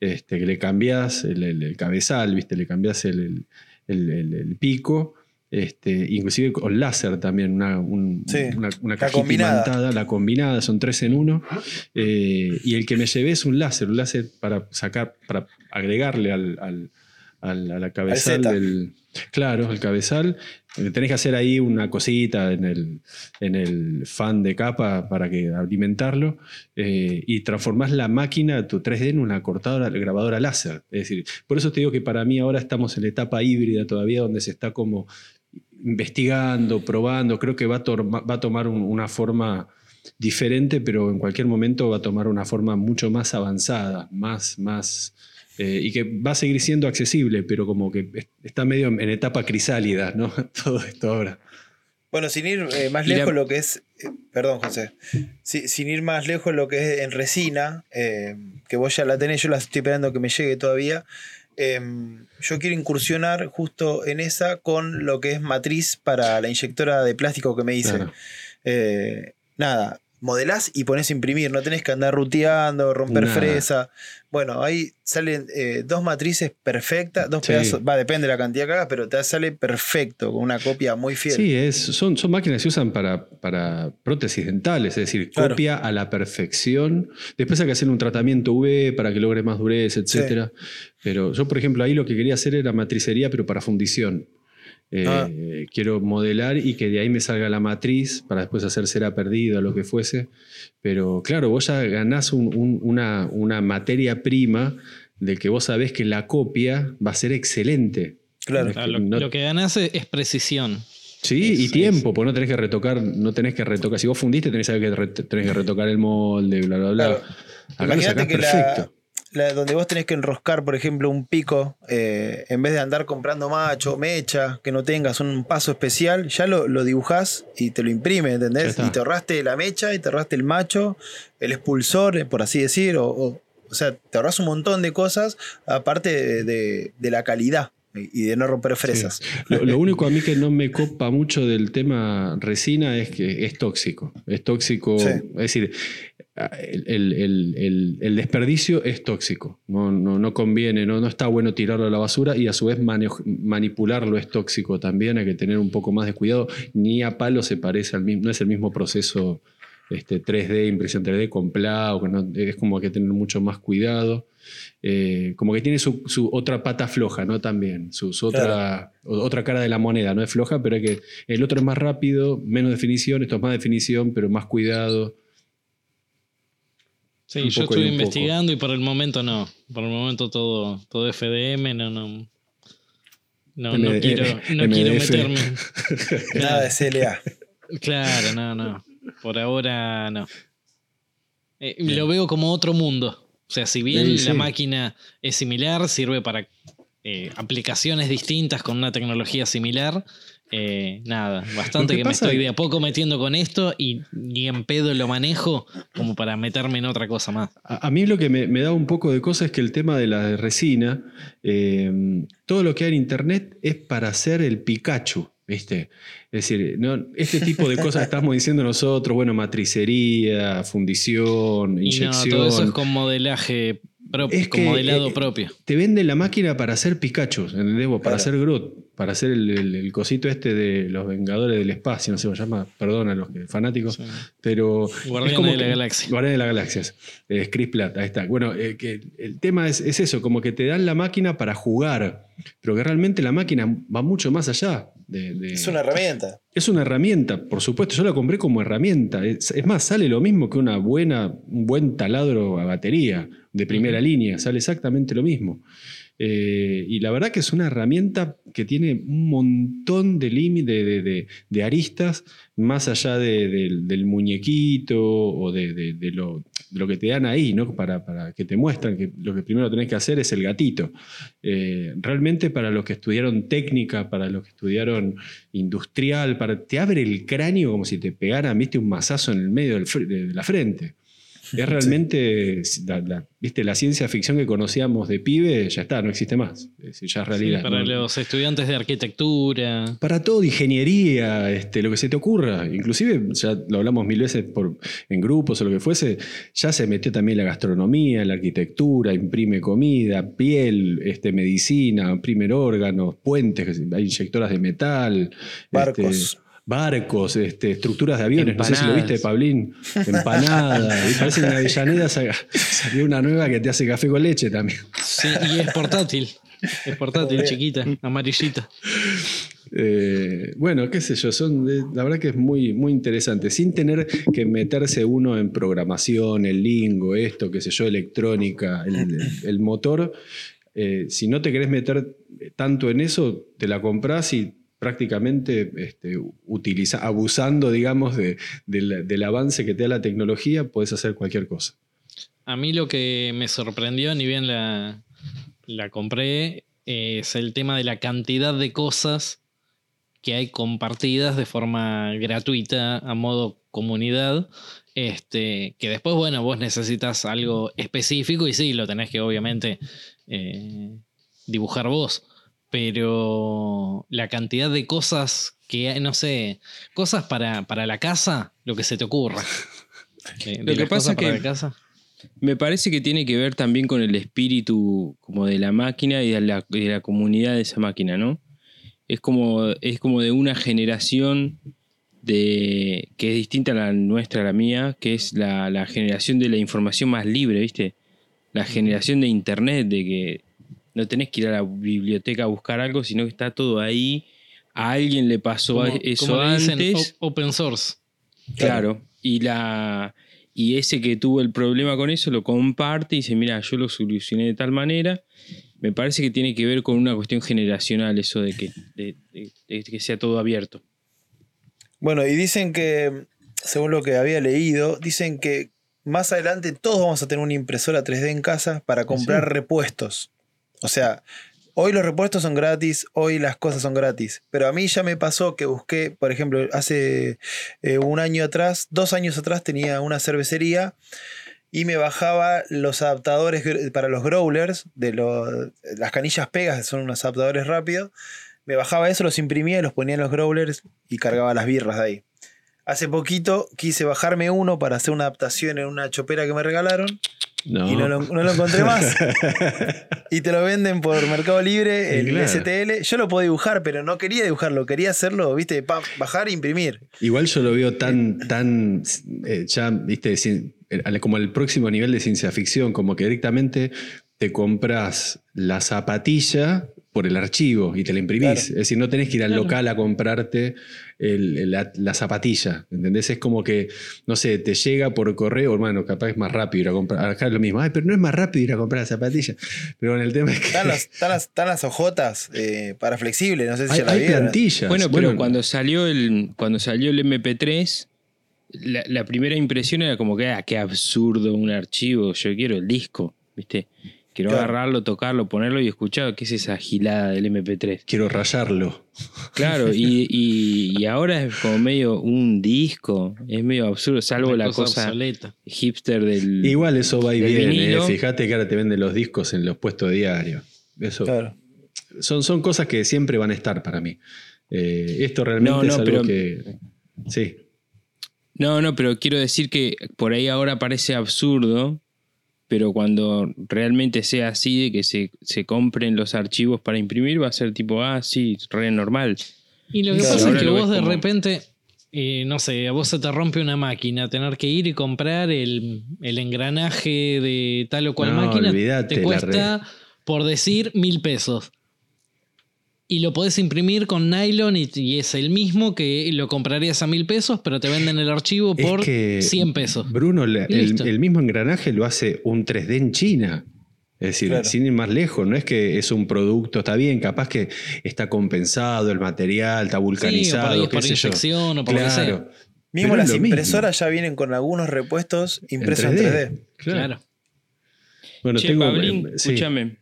este, que le cambiás el, cabezal, ¿viste? le cambiás el, el- el- pico. Este, inclusive con láser también, una, un- Sí, una, una la cajita combinada. imantada, la combinada, son tres en uno. Eh, y el que me llevé es un láser, un láser para sacar, para agregarle al, al- al- a la cabezal del. Claro, el cabezal. Eh, Tenés que hacer ahí una cosita en el, en el fan de capa para que alimentarlo eh, y transformás la máquina, tu 3D, en una cortadora, grabadora láser. Es decir, por eso te digo que para mí ahora estamos en la etapa híbrida todavía, donde se está como investigando, probando. Creo que va a, va a tomar un- una forma diferente, pero en cualquier momento va a tomar una forma mucho más avanzada, más, más, eh, y que va a seguir siendo accesible, pero como que es- está medio en, etapa crisálida, ¿no? Todo esto ahora. Bueno, sin ir eh, más la- lejos lo que es, eh, perdón José, Si- sin ir más lejos lo que es en resina, eh, que vos ya la tenés, yo la estoy esperando que me llegue todavía, eh, yo quiero incursionar justo en esa con lo que es matriz para la inyectora de plástico que me hice. Claro. Eh, nada, modelás y pones a imprimir, no tenés que andar ruteando, romper fresa. Bueno, ahí salen eh, dos matrices perfectas, dos Sí. pedazos, va, depende de la cantidad que hagas, pero te sale perfecto, con una copia muy fiel. Sí, es, son, son máquinas que se usan para, para prótesis dentales, es decir, Claro. copia a la perfección. Después hay que hacer un tratamiento UV para que logre más dureza, etc. Pero yo, por ejemplo, ahí lo que quería hacer era matricería, pero para fundición. Eh, Ah. Quiero modelar y que de ahí me salga la matriz para después hacer cera perdida o lo que fuese. Pero claro, vos ya ganás un- un- una, una materia prima de que vos sabés que la copia va a ser excelente. Claro. Es Ah, lo, no- lo que ganas es, es precisión. Sí, Es- y tiempo, pues no tenés que retocar, no tenés que retocar. Si vos fundiste, tenés que saber que re- tenés que retocar el molde, bla, bla, bla. Claro. Acá lo sacás que perfecto. la, la- donde vos tenés que enroscar, por ejemplo, un pico, eh, en vez de andar comprando macho, mecha, que no tengas un paso especial, ya lo, lo dibujás y te lo imprime, ¿entendés? Y te ahorraste la mecha y te ahorraste el macho, el expulsor, eh, por así decir, o, o, o sea, te ahorras un montón de cosas, aparte de, de- de la calidad y de no romper fresas. Lo, lo único a mí que no me copa mucho del tema resina es que es tóxico. Es tóxico, Sí. es decir, el, el- el- desperdicio es tóxico. No, no, no conviene, no, no está bueno tirarlo a la basura y a su vez manipularlo es tóxico también. Hay que tener un poco más de cuidado. Ni a palo se parece al mismo, no es el mismo proceso este, 3D, impresión 3D con no- es como que tener mucho más cuidado. Eh, como que tiene su, su otra pata floja, ¿no? También, su, su otra, otra cara de la moneda, no es floja, pero que el otro es más rápido, menos definición, esto es más definición, pero más cuidado. Sí, yo y estuve poco. investigando y por el momento no. Por el momento todo, todo FDM, no, no. No, quiero, no quiero meterme. Nada de CLA. Claro, no, no. Por ahora no. Eh, lo veo como otro mundo. O sea, si bien Sí, sí. la máquina es similar, sirve para eh, aplicaciones distintas con una tecnología similar. Eh, nada, bastante que que, me estoy es- de a poco metiendo con esto y ni en pedo lo manejo como para meterme en otra cosa más. A, a mí lo que me, me da un poco de cosa es que el tema de la resina, eh, todo lo que hay en internet es para hacer el Pikachu, ¿viste? Es decir, no, este tipo de cosas que estamos diciendo nosotros, bueno, matricería, fundición, Y no, inyección. todo eso es con modelaje propio, Es con que, modelado eh, propio. Te venden la máquina para hacer Pikachu, ¿entendés? Para Claro. hacer Groot, para hacer el, el- el cosito este de los Vengadores del Espacio, no sé cómo se llama, perdón a los fanáticos, Sí. pero... Guardianes es como de la que- Galaxia. Guardianes de la Galaxia. Eh, Chris Pratt, ahí está. Bueno, eh, que el tema es, es eso, como que te dan la máquina para jugar, pero que realmente la máquina va mucho más allá. De, de- Es una herramienta. es una herramienta, por supuesto. Yo la compré como herramienta. Es, es más, sale lo mismo que una buena, un buen taladro a batería de primera línea. Sale exactamente lo mismo. Eh, y la verdad que es una herramienta que tiene un montón de límites, de, aristas, más allá de- del- muñequito o de, lo, que te dan ahí, ¿no? Para, que te muestran que lo que primero tenés que hacer es el gatito. Eh, realmente para los que estudiaron técnica, para los que estudiaron industrial, para, te abre el cráneo como si te pegaran, un mazazo en el medio de la frente. Es realmente, la, la- viste, la ciencia ficción que conocíamos de pibe, ya está, no existe más. Es decir, ya es Sí, realidad. para ¿no? los estudiantes de arquitectura. Para todo, ingeniería, este, lo que se te ocurra. Inclusive, ya lo hablamos mil veces por, en grupos o lo que fuese, ya se metió también la gastronomía, la arquitectura, imprime comida, piel, este, medicina, imprime órganos, puentes, hay inyectoras de metal. Barcos. este, barcos, este, estructuras de aviones, no sé si lo viste, Pablín. Empanada. y parece que en Avellaneda sa- salió una nueva que te hace café con leche también. Sí, y es portátil. Es portátil, chiquita, amarillita. Eh, bueno, qué sé yo, son de- la verdad que es muy, muy interesante, sin tener que meterse uno en programación, el lingo, esto, qué sé yo, electrónica, el, el motor. eh, si no te querés meter tanto en eso, te la compras y prácticamente este, abusando, digamos, de- del, avance que te da la tecnología, puedes hacer cualquier cosa. A mí lo que me sorprendió, ni bien la, la compré, es el tema de la cantidad de cosas que hay compartidas de forma gratuita a modo comunidad. Este, que después, bueno, vos necesitas algo específico y sí, lo tenés que obviamente eh, dibujar vos. Pero la cantidad de cosas que hay, no sé, cosas para, para la casa, lo que se te ocurra. De- de Lo que pasa que- la casa. Me parece que tiene que ver también con el espíritu como de la máquina y de la, de la comunidad de esa máquina, ¿no? Es como, es como de una generación de, que es distinta a la nuestra, a la mía, que es la, la generación de la información más libre, ¿viste? La generación de internet, de que no tenés que ir a la biblioteca a buscar algo, sino que está todo ahí. A alguien le pasó Como- eso como le dicen, antes. open source. Claro. Y la y ese que tuvo el problema con eso lo comparte y dice, mira, yo lo solucioné de tal manera. Me parece que tiene que ver con una cuestión generacional eso de que, de- de- de que sea todo abierto. Bueno, y dicen que, según lo que había leído, dicen que más adelante todos vamos a tener una impresora 3D en casa para comprar repuestos. O sea, hoy los repuestos son gratis, hoy las cosas son gratis. Pero a mí ya me pasó que busqué, por ejemplo, hace eh, un año atrás, dos años atrás tenía una cervecería y me bajaba los adaptadores para los growlers, de las canillas pegas, que son unos adaptadores rápidos. Me bajaba eso, los imprimía y los ponía en los growlers y cargaba las birras de ahí. Hace poquito quise bajarme uno para hacer una adaptación en una chopera que me regalaron No. y no lo, no lo encontré más. y te lo venden por Mercado Libre, el claro. STL. Yo lo puedo dibujar, pero no quería dibujarlo, quería hacerlo, viste, pa- bajar e imprimir. Igual yo lo veo tan, tan, eh, ya, viste, eh, como el próximo nivel de ciencia ficción, como que directamente te compras la zapatilla por el archivo y te la imprimís. Claro. Es decir, no tenés que ir al Claro. local a comprarte el- la, la zapatilla, ¿entendés? Es como que, no sé, te llega por correo, hermano, capaz es más rápido ir a comprar. Acá es lo mismo, ay, pero no es más rápido ir a comprar la zapatilla. Pero bueno, el tema es que Están las, están las, están las ojotas eh, para flexible, no sé si hay, ya la hay plantillas. Bueno, pero cuando salió el cuando salió el MP3 la, la primera impresión era como que, ah, qué absurdo un archivo, yo quiero el disco, ¿viste? Quiero Claro. agarrarlo, tocarlo, ponerlo y escuchar qué es esa gilada del MP3. Quiero rayarlo. Claro, y, y- y ahora es como medio un disco, es medio absurdo, salvo Una la cosa obsoleta. hipster del... Igual eso va y viene. eh. Fíjate que ahora te venden los discos en los puestos diarios. Eso Claro. son, son cosas que siempre van a estar para mí. Eh, esto realmente No, no, es algo pero- que. Sí. No, no, pero quiero decir que por ahí ahora parece absurdo, pero cuando realmente sea así, de que se, se compren los archivos para imprimir, va a ser tipo, ah, sí, re normal. Y lo que Claro, pasa es que vos de como- repente, eh, no sé, a vos se te rompe una máquina, tener que ir y comprar el, el engranaje de tal o cual No, máquina te la cuesta, por decir, mil pesos. Y lo podés imprimir con nylon y, y es el mismo que lo comprarías a mil pesos, pero te venden el archivo Es por que 100 pesos. Bruno, la- el, mismo engranaje lo hace un 3D en China. Es decir, Claro. sin ir más lejos, no es que es un producto, está bien, capaz que está compensado el material, está Sí, o por vulcanizado. ahí es qué por sé yo. o por lo que sea. Claro. Mismo Pero las es lo mismo. impresoras ya vienen con algunos repuestos impresos en 3D. Claro. Claro. Bueno, che, tengo. Pablín, eh, sí. escúchame.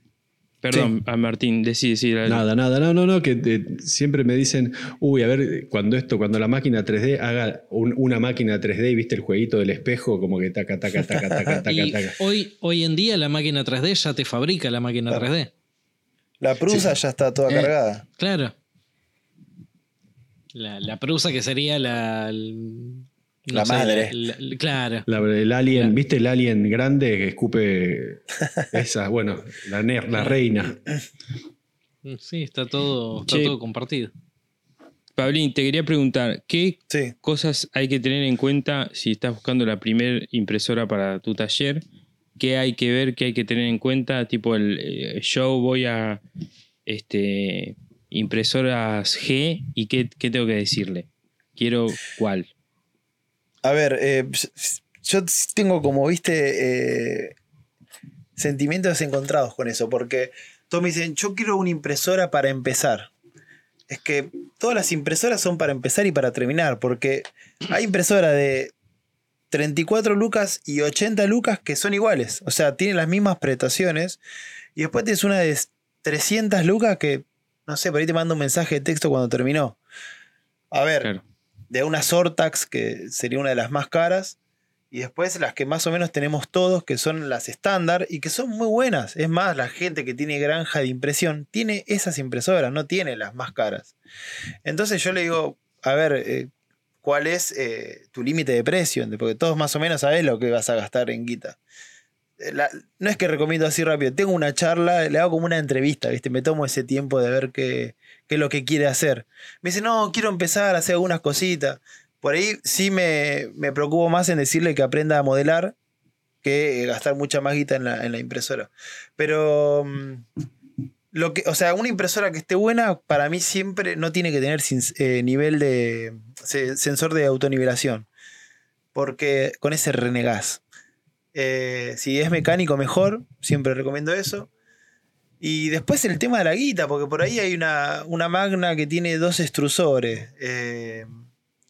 Perdón, a Martín, decí, decí. dale. Nada, nada, no, no, no, que eh, siempre me dicen, uy, a ver, cuando esto, cuando la máquina 3D haga un- una máquina 3D y viste el jueguito del espejo, como que taca, taca, taca, taca, taca, Y taca. hoy, hoy en día la máquina 3D ya te fabrica la máquina Claro. 3D. La prusa ya está toda Eh. cargada. Claro. La, la prusa que sería la. No La madre. la- la- claro. La- el alien, Claro. ¿viste el alien grande que escupe esa? Bueno, la, ner- la reina. Sí, está todo, está Che. todo compartido. Pablín, te quería preguntar, ¿qué Sí. cosas hay que tener en cuenta si estás buscando la primera impresora para tu taller? qué hay que ver, qué hay que tener en cuenta. Tipo, el, eh, yo voy a este, impresoras G y qué, qué tengo que decirle. Quiero cuál. A ver, eh, yo tengo como, viste, eh, sentimientos encontrados con eso, porque todos me dicen, yo quiero una impresora para empezar. Es que todas las impresoras son para empezar y para terminar, porque hay impresora de 34 lucas y 80 lucas que son iguales, o sea, tienen las mismas prestaciones, y después tienes una de 300 lucas que, no sé, por ahí te mando un mensaje de texto cuando terminó. A ver. De una Sortax, que sería una de las más caras, y después las que más o menos tenemos todos, que son las estándar y que son muy buenas. Es más, la gente que tiene granja de impresión tiene esas impresoras, no tiene las más caras. Entonces yo le digo, a ver, eh, ¿cuál es eh, tu límite de precio? Porque todos más o menos sabés lo que vas a gastar en guita. Eh, no es que recomiendo así rápido, tengo una charla, le hago como una entrevista, ¿viste? Me tomo ese tiempo de ver qué, qué es lo que quiere hacer. Me dice, no, quiero empezar a hacer algunas cositas. Por ahí sí me, me preocupo más en decirle que aprenda a modelar que gastar mucha más guita en la, en la impresora. Pero, mm, lo que, o sea, una impresora que esté buena, para mí siempre no tiene que tener sin- eh, nivel de se- sensor de autonivelación. Porque con ese renegás. Eh, si es mecánico, mejor. Siempre recomiendo eso. Y después el tema de la guita, porque por ahí hay una, una Magna que tiene dos extrusores. eh,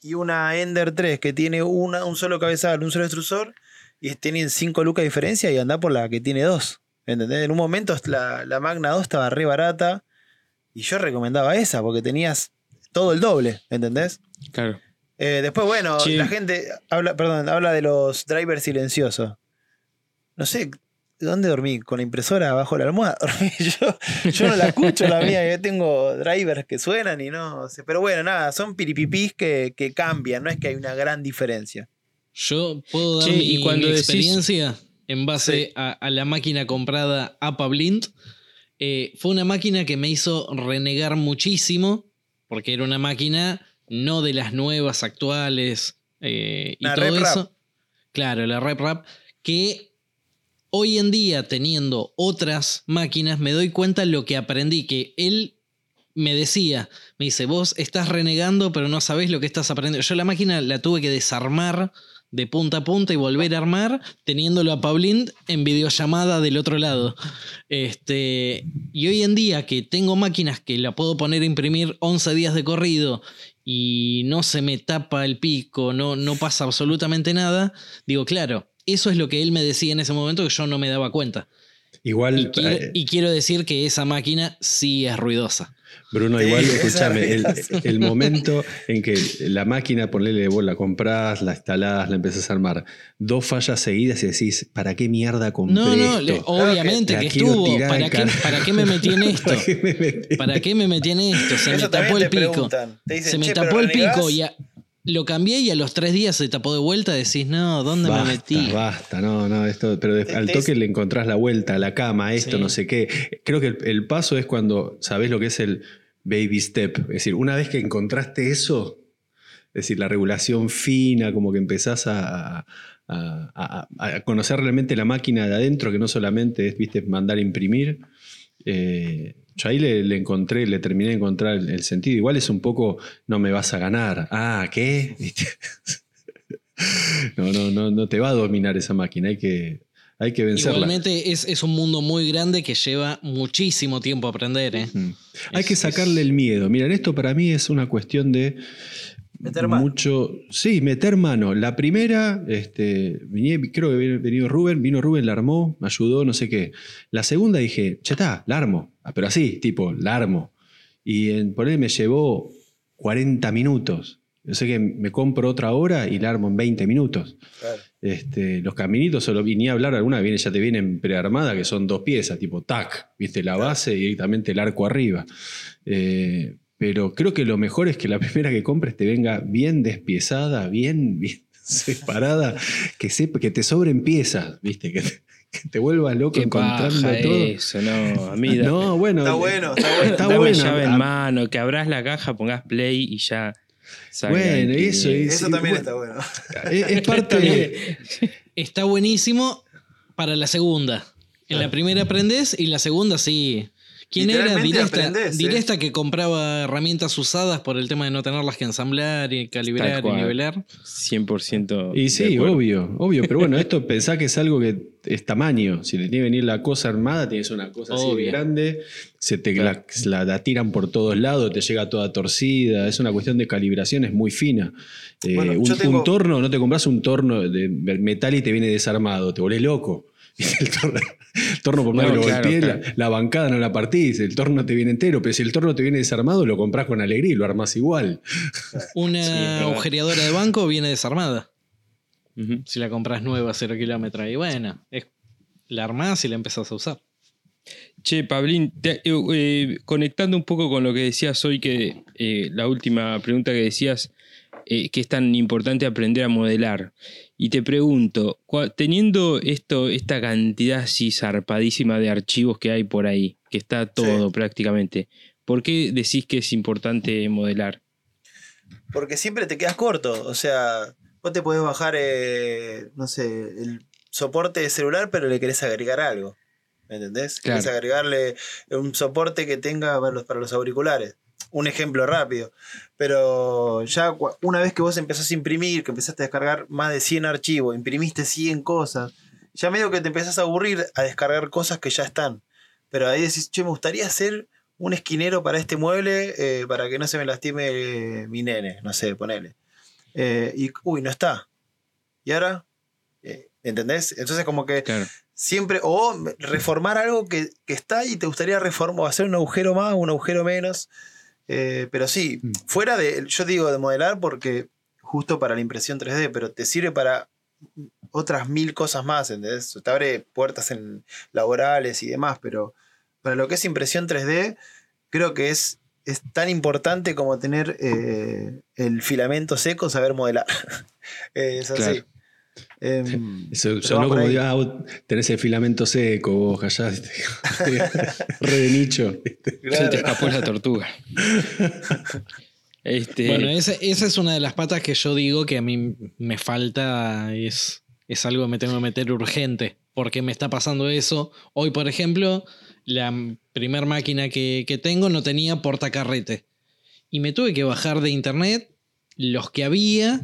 y una Ender 3 que tiene una, un solo cabezal, un solo extrusor. Y tienen 5 lucas de diferencia y anda por la que tiene dos. ¿Entendés? En un momento la, la Magna 2 estaba re barata. Y yo recomendaba esa porque tenías todo el doble. ¿Entendés? Claro. Eh, después, bueno, Sí. la gente habla, perdón, habla de los drivers silenciosos. No sé, ¿dónde dormí? ¿Con la impresora abajo de la almohada? Yo, yo no la escucho la mía, yo tengo drivers que suenan y no sé. Pero bueno, nada, son piripipís que, que cambian, no es que hay una gran diferencia. Yo puedo dar mi, y cuando mi decís- experiencia en base Sí. a, a la máquina comprada APA Blind. Eh, fue una máquina que me hizo renegar muchísimo, porque era una máquina no de las nuevas actuales eh, y La todo Rap. eso. Claro, la Rep Rap, que hoy en día teniendo otras máquinas me doy cuenta lo que aprendí, que él me decía, me dice, vos estás renegando pero no sabés lo que estás aprendiendo. Yo la máquina la tuve que desarmar de punta a punta y volver a armar teniéndolo a Pauline en videollamada del otro lado. Este, y hoy en día que tengo máquinas que la puedo poner a imprimir 11 días de corrido y no se me tapa el pico, no, no pasa absolutamente nada, digo, claro, eso es lo que él me decía en ese momento que yo no me daba cuenta. Igual, Y quiero, eh, y quiero decir que esa máquina sí es ruidosa. Bruno, igual, escúchame, el, momento en que la máquina, ponele, vos la comprás, la instalás, la empezás a armar, dos fallas seguidas y decís, ¿para qué mierda compré No, no, le- obviamente La que estuvo. ¿Para qué. ¿Para qué me metí en esto? ¿Para qué me metí? ¿Para qué me metí en esto? Se me tapó el te pico. dicen, Se me "Che, tapó el renegás". pico y a- lo cambié y a los tres días se tapó de vuelta. Decís, no, ¿dónde Basta, me metí? basta, no, no, esto, pero al toque le encontrás la vuelta, la cama, esto, Sí. no sé qué. Creo que el, el paso es cuando sabés lo que es el baby step. Es decir, una vez que encontraste eso, es decir, la regulación fina, como que empezás a, a- a- a conocer realmente la máquina de adentro, que no solamente es, viste, mandar a imprimir. Eh, yo ahí le, le encontré, le terminé de encontrar el, el sentido. Igual es un poco, no me vas a ganar. Ah, ¿qué? No, no, no, no te va a dominar esa máquina, hay que, hay que vencerla. Igualmente es, es un mundo muy grande que lleva muchísimo tiempo aprender. ¿eh? Hay Es- que sacarle el miedo. Miren, esto para mí es una cuestión de Meter mano. mucho. Sí, meter mano. La primera, este, vine- creo que vino- venido Rubén, vino Rubén, la armó, me ayudó, no sé qué. La segunda dije, ya está, la armo. Ah, Pero así, tipo, la armo. Y en, por ahí me llevó 40 minutos. Yo sé que me compro otra hora y la armo en 20 minutos. Claro. Este, los caminitos solo ni hablar alguna viene, ya te vienen prearmada, que son dos piezas, tipo tac, viste la base y directamente el arco arriba. Eh, pero creo que lo mejor es que la primera que compres te venga bien despiezada, bien, bien separada, que, sepa, que te sobren piezas, viste, que te, que te vuelvas loco Qué encontrando paja todo. eso, no, a mí No, bueno. Está bueno, está bueno. Está dame bueno. llave en Ah, mano, que abras la caja, pongas play y ya. Bueno, el- eso es- Eso también está bueno. Es, es parte de, Está buenísimo, para la segunda. En la primera aprendés y la segunda sí. ¿Quién era Directa, aprendés, ¿eh? Directa que compraba herramientas usadas por el tema de no tenerlas que ensamblar y calibrar y nivelar? 100%. Y sí, obvio, obvio. Pero bueno, esto pensá que es algo que es tamaño. Si le tiene que venir la cosa armada, tienes una cosa así grande, se te la, la- la tiran por todos lados, te llega toda torcida. Es una cuestión de calibración, es muy fina. Eh, Bueno, un, yo tengo- un torno, no te compras un torno de metal y te viene desarmado, te volvés loco. El torno, el torno por más No, que lo claro, la, la bancada no la partís, el torno te viene entero, pero si el torno te viene desarmado, lo compras con alegría y lo armás igual. Una Sí, agujereadora de banco viene desarmada. Si la compras nueva, cero kilómetros. Y bueno, es- la armás y la empezás a usar. Che, Pablín, te- eh, eh, conectando un poco con lo que decías hoy, que eh, la última pregunta que decías, eh, que es tan importante aprender a modelar. Y te pregunto, teniendo esto, esta cantidad así zarpadísima de archivos que hay por ahí, que está todo prácticamente, ¿por qué decís que es importante modelar? Porque siempre te quedas corto. O sea, vos te podés bajar, eh, no sé, el soporte de celular, pero le querés agregar algo. ¿Me entendés? Claro. Querés agregarle un soporte que tenga para los, para los auriculares. Un ejemplo rápido. Pero ya una vez que vos empezás a imprimir, que empezaste a descargar más de 100 archivos, imprimiste 100 cosas, ya medio que te empezás a aburrir a descargar cosas que ya están. Pero ahí decís, che, me gustaría hacer un esquinero para este mueble eh, para que no se me lastime eh, mi nene, no sé, ponele. Eh, y, uy, no está. ¿Y ahora? ¿Entendés? Entonces como que Claro. siempre, o reformar algo que, que está y te gustaría reformar, o hacer un agujero más, un agujero menos. Eh, pero sí, Mm. fuera de, yo digo de modelar porque justo para la impresión 3D, pero te sirve para otras mil cosas más, ¿entendés? Te abre puertas en laborales y demás, pero para lo que es impresión 3D, creo que es, es tan importante como tener eh, el filamento seco, saber modelar. Eh, es así. Claro. Eso pero sonó como, digo, ah, tenés el filamento seco, vos allá. Re de nicho. Se te escapó la tortuga. este, Bueno, ese- esa es una de las patas que yo digo que a mí me falta, es, es algo que me tengo que meter urgente, porque me está pasando eso. Hoy, por ejemplo, la primer máquina que, que tengo no tenía portacarrete. Y me tuve que bajar de internet los que había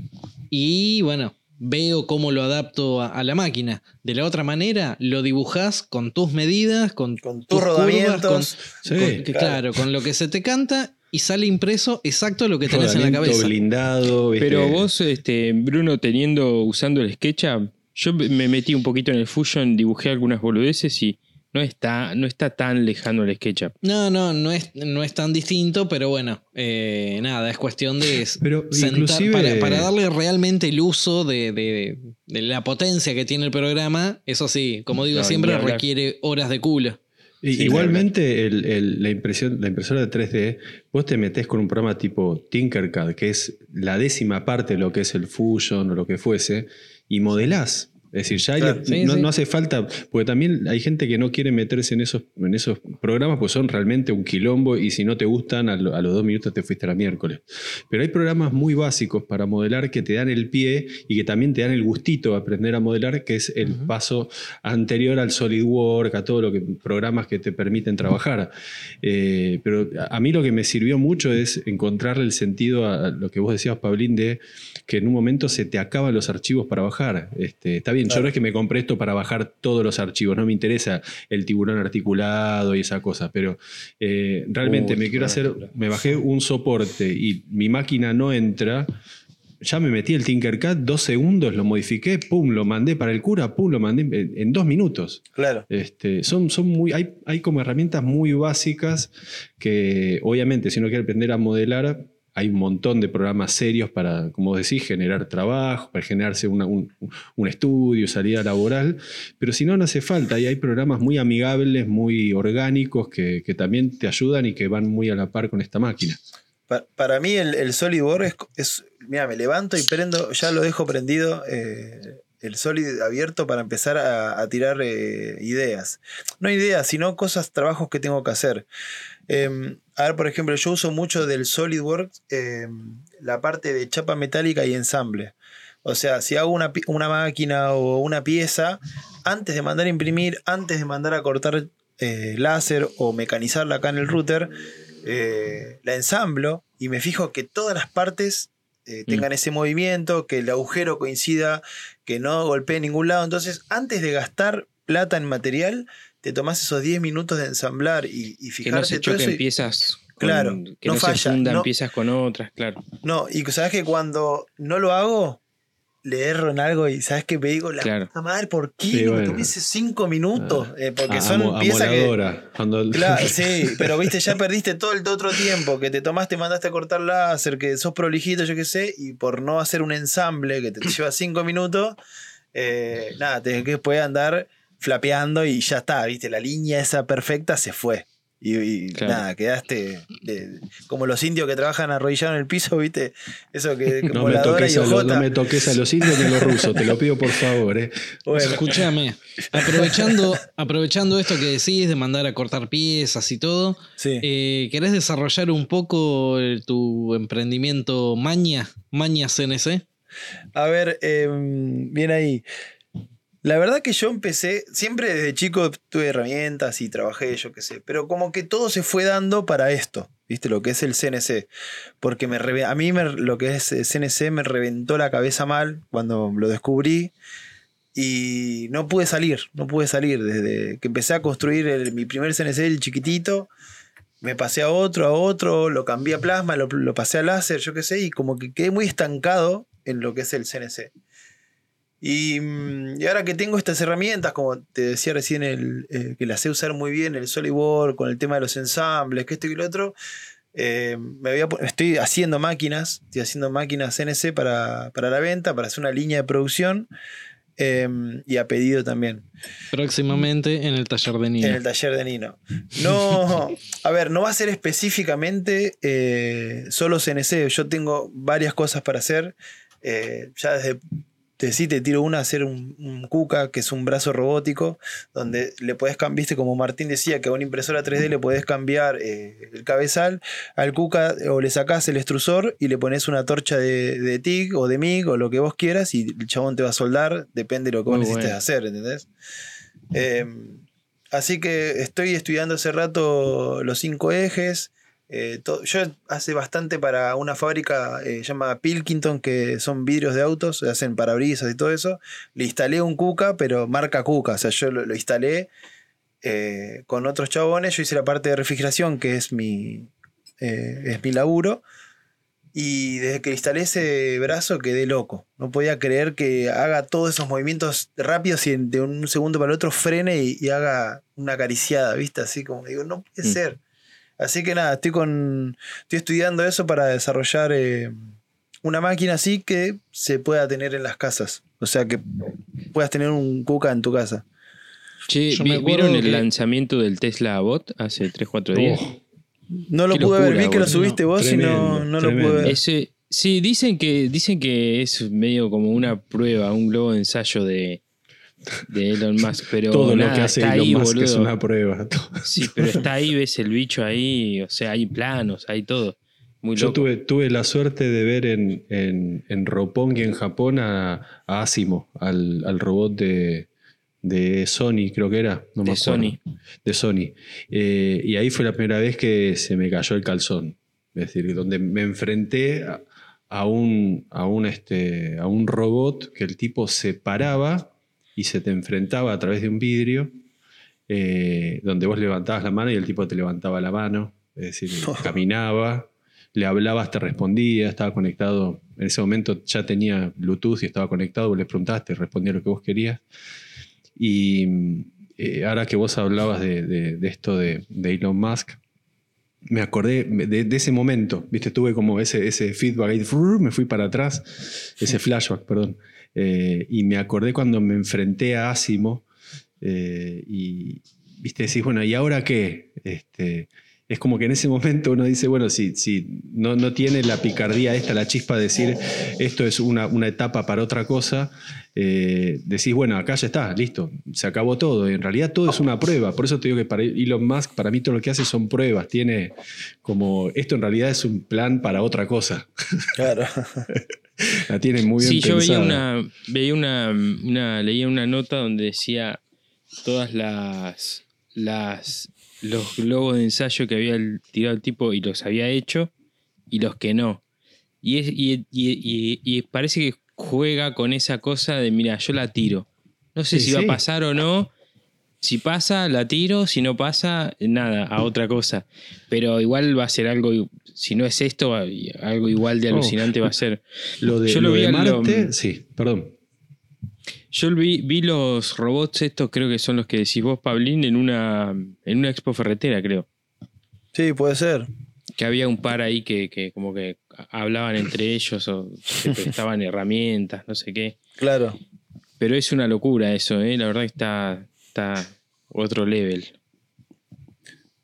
y bueno, veo cómo lo adapto a, a la máquina. De la otra manera, lo dibujás con tus medidas, con, Con tus curvas, rodamientos. Sí, con- que- claro. claro, con lo que se te canta y sale impreso exacto lo que tenés en la cabeza. blindado. ¿viste? Pero vos, este, Bruno, teniendo, usando el SketchUp, yo me metí un poquito en el Fusion, dibujé algunas boludeces y no está, no está tan lejano el SketchUp. No, no, no es, no es tan distinto, pero bueno, eh, nada, es cuestión de Pero sentar- inclusive- para, para darle realmente el uso de, de- de la potencia que tiene el programa, eso sí, como digo No, siempre, requiere horas de culo. Y- Sí, Igualmente, el- el- la, impresión, la impresora de 3D, vos te metés con un programa tipo Tinkercad, que es la décima parte de lo que es el Fusion o lo que fuese, y modelás. Es decir, ya hay- Claro. Sí, no, sí. no hace falta, porque también hay gente que no quiere meterse en esos, en esos programas, pues son realmente un quilombo y si no te gustan, a, lo- a los dos minutos te fuiste a la miércoles. Pero hay programas muy básicos para modelar que te dan el pie y que también te dan el gustito de aprender a modelar, que es el paso anterior al SolidWorks, a todo lo que programas que te permiten trabajar. Eh, pero a, a mí lo que me sirvió mucho es encontrarle el sentido a lo que vos decías, Pablín, de que en un momento se te acaban los archivos para bajar. Este, está bien, yo no es que me compré esto para bajar todos los archivos, no me interesa el tiburón articulado y esa cosa, pero eh, realmente me quiero hacer, articulado. me bajé un soporte y mi máquina no entra. Ya me metí el Tinkercad, dos segundos, lo modifiqué, pum, lo mandé para el cura, pum, lo mandé en, en dos minutos. Claro. Este, son, son muy, hay, hay como herramientas muy básicas que obviamente si uno quiere aprender a modelar, hay un montón de programas serios para, como decís, generar trabajo, para generarse un, un estudio, salida laboral, pero si no, no hace falta. Y hay programas muy amigables, muy orgánicos que, que también te ayudan y que van muy a la par con esta máquina. Pa- para mí el, el SolidWorks es, es- Mira, me levanto y prendo, ya lo dejo prendido eh, el Solid abierto para empezar a, tirar eh, ideas. No ideas, sino cosas, trabajos que tengo que hacer. Eh, a ver, por ejemplo, yo uso mucho del SolidWorks eh, la parte de chapa metálica y ensamble. O sea, si hago una, una máquina o una pieza, antes de mandar a imprimir, antes de mandar a cortar eh, láser o mecanizarla acá en el router, eh, la ensamblo y me fijo que todas las partes eh, tengan ese movimiento, que el agujero coincida, que no golpee en ningún lado. Entonces, antes de gastar plata en material, te tomás esos 10 minutos de ensamblar y, y Que no fijarte se todo choquen eso. y- piezas. con- Claro, que no no, falla, se fundan no- piezas con otras, claro. No, y sabes que cuando no lo hago, le erro en algo y sabes que me digo, la Claro. puta madre, ¿por qué? Sí, No me tomé 5 minutos. Eh, porque A- son amo- piezas que. Cuando- Claro, sí, pero viste, ya perdiste todo el otro tiempo que te tomaste, mandaste a cortar láser, que sos prolijito, yo qué sé, y por no hacer un ensamble que te lleva cinco minutos, eh, nada, tenés que andar flapeando y ya está, viste, la línea esa perfecta se fue. Y, y Claro. nada, quedaste de- como los indios que trabajan arrodillados en el piso, viste, eso que No me, voladora toques y a lo- ojota. no me toques a los indios ni a los rusos, te lo pido por favor. eh. Bueno, Escúchame, aprovechando, aprovechando esto que decís de mandar a cortar piezas y todo, sí. eh, ¿querés desarrollar un poco eh, tu emprendimiento Maña, Maña CNC? A ver, em, bien ahí. La verdad que yo empecé, siempre desde chico tuve herramientas y trabajé, yo qué sé, pero como que todo se fue dando para esto, ¿viste? Lo que es el CNC. Porque me reve- a mí lo que es eh, CNC me reventó la cabeza mal cuando lo descubrí y no pude salir, no pude salir. Desde que empecé a construir el- mi primer CNC, el chiquitito, me pasé a otro, a otro, lo cambié a plasma, lo, lo pasé a láser, yo qué sé, y como que quedé muy estancado en lo que es el CNC. Y, mm, y ahora que tengo estas herramientas, como te decía recién, el, eh, que las sé usar muy bien, el SolidWorks, con el tema de los ensambles, que esto y lo otro, eh, me voy a estoy haciendo máquinas, estoy haciendo máquinas CNC para, para la venta, para hacer una línea de producción eh, y a pedido también. Próximamente en el taller de En Nino. el taller de Nino. No, a ver, no va a ser específicamente eh, solo CNC. Yo tengo varias cosas para hacer. Eh, ya desde te, sí, te tiro una, hacer un, un Kuka, que es un brazo robótico, donde le podés cambiar, viste, como Martín decía, que a una impresora 3D le podés cambiar eh, el cabezal, al Kuka o le sacás el extrusor y le pones una torcha de, de TIG o de MIG o lo que vos quieras y el chabón te va a soldar, depende de lo que vos necesites bueno. hacer, ¿entendés? Eh, así que estoy estudiando hace rato los cinco ejes. Eh, yo hace bastante para una fábrica eh, llamada Pilkington, que son vidrios de autos, hacen parabrisas y todo eso. Le instalé un Kuka, pero marca Kuka. O sea, yo lo, lo instalé eh, con otros chabones. Yo hice la parte de refrigeración, que es mi, es mi laburo. Y desde que instalé ese brazo quedé loco. No podía creer que haga todos esos movimientos rápidos y de un segundo para el otro frene y, y haga una acariciada, ¿viste? Así como digo, no puede Mm. ser. Así que nada, estoy con. Estoy estudiando eso para desarrollar eh, una máquina así que se pueda tener en las casas. O sea que puedas tener un Kuka en tu casa. Che, vi- ¿vieron el que- lanzamiento del Tesla Bot hace 3-4 días? Oh, No lo pude ver, vi que lo subiste vos y no, lo pude ver. Ese, sí, dicen que, dicen que es medio como una prueba, un globo de ensayo de, de Elon Musk, pero todo lo que hace está Elon ahí, Musk es una prueba. Sí, pero está ahí, ves el bicho ahí, o sea, hay planos, hay todo. Muy Yo loco. tuve, tuve la suerte de ver en, en, en Roppongi, en Japón, a, a Asimo, al, al robot de, de Sony, creo que era. No me De acuerdo. Sony. De Sony. Eh, y ahí fue la primera vez que se me cayó el calzón. Es decir, donde me enfrenté a, a un, a, un, este, a un robot que el tipo se paraba y se te enfrentaba a través de un vidrio, eh, donde vos levantabas la mano y el tipo te levantaba la mano. Es decir, caminaba, le hablabas, te respondía, estaba conectado. En ese momento ya tenía Bluetooth y estaba conectado, vos le preguntabas, te respondía lo que vos querías. Y eh, ahora que vos hablabas de, de- de esto de, de Elon Musk, me acordé de, ese momento, ¿viste? Tuve como ese, ese feedback ahí, me fui para atrás, ese flashback, perdón. Eh, y me acordé cuando me enfrenté a Asimo eh, y, ¿viste? Decís, bueno, ¿y ahora qué? Este, es como que en ese momento uno dice, bueno, si, si no, no tiene la picardía esta, la chispa de decir esto es una, una etapa para otra cosa, eh, decís, bueno, acá ya está, listo, se acabó todo. Y en realidad todo es una prueba. Por eso te digo que para Elon Musk, para mí todo lo que hace son pruebas. Tiene como, esto en realidad es un plan para otra cosa. Claro. La tienen muy bien Sí, yo veía una, veía una, una, leía una nota donde decía todas las, las, los globos de ensayo que había tirado el tipo y los había hecho y los que no. Y, es, y, y- y- y parece que juega con esa cosa de, mira, yo la tiro. No sé Sí, si va sí. a pasar o no. Si pasa, la tiro. Si no pasa, nada, a otra cosa. Pero igual va a ser algo, si no es esto, algo igual de Oh. alucinante va a ser. Lo de, Yo lo lo vi de lo- Marte, sí, perdón. Yo vi, vi los robots estos, creo que son los que decís vos, Pablín, en una, en una expo ferretera, creo. Sí, puede ser. Que había un par ahí que, que como que hablaban entre ellos o se prestaban herramientas, no sé qué. Claro. Pero es una locura eso, ¿eh? La verdad que está, está otro level.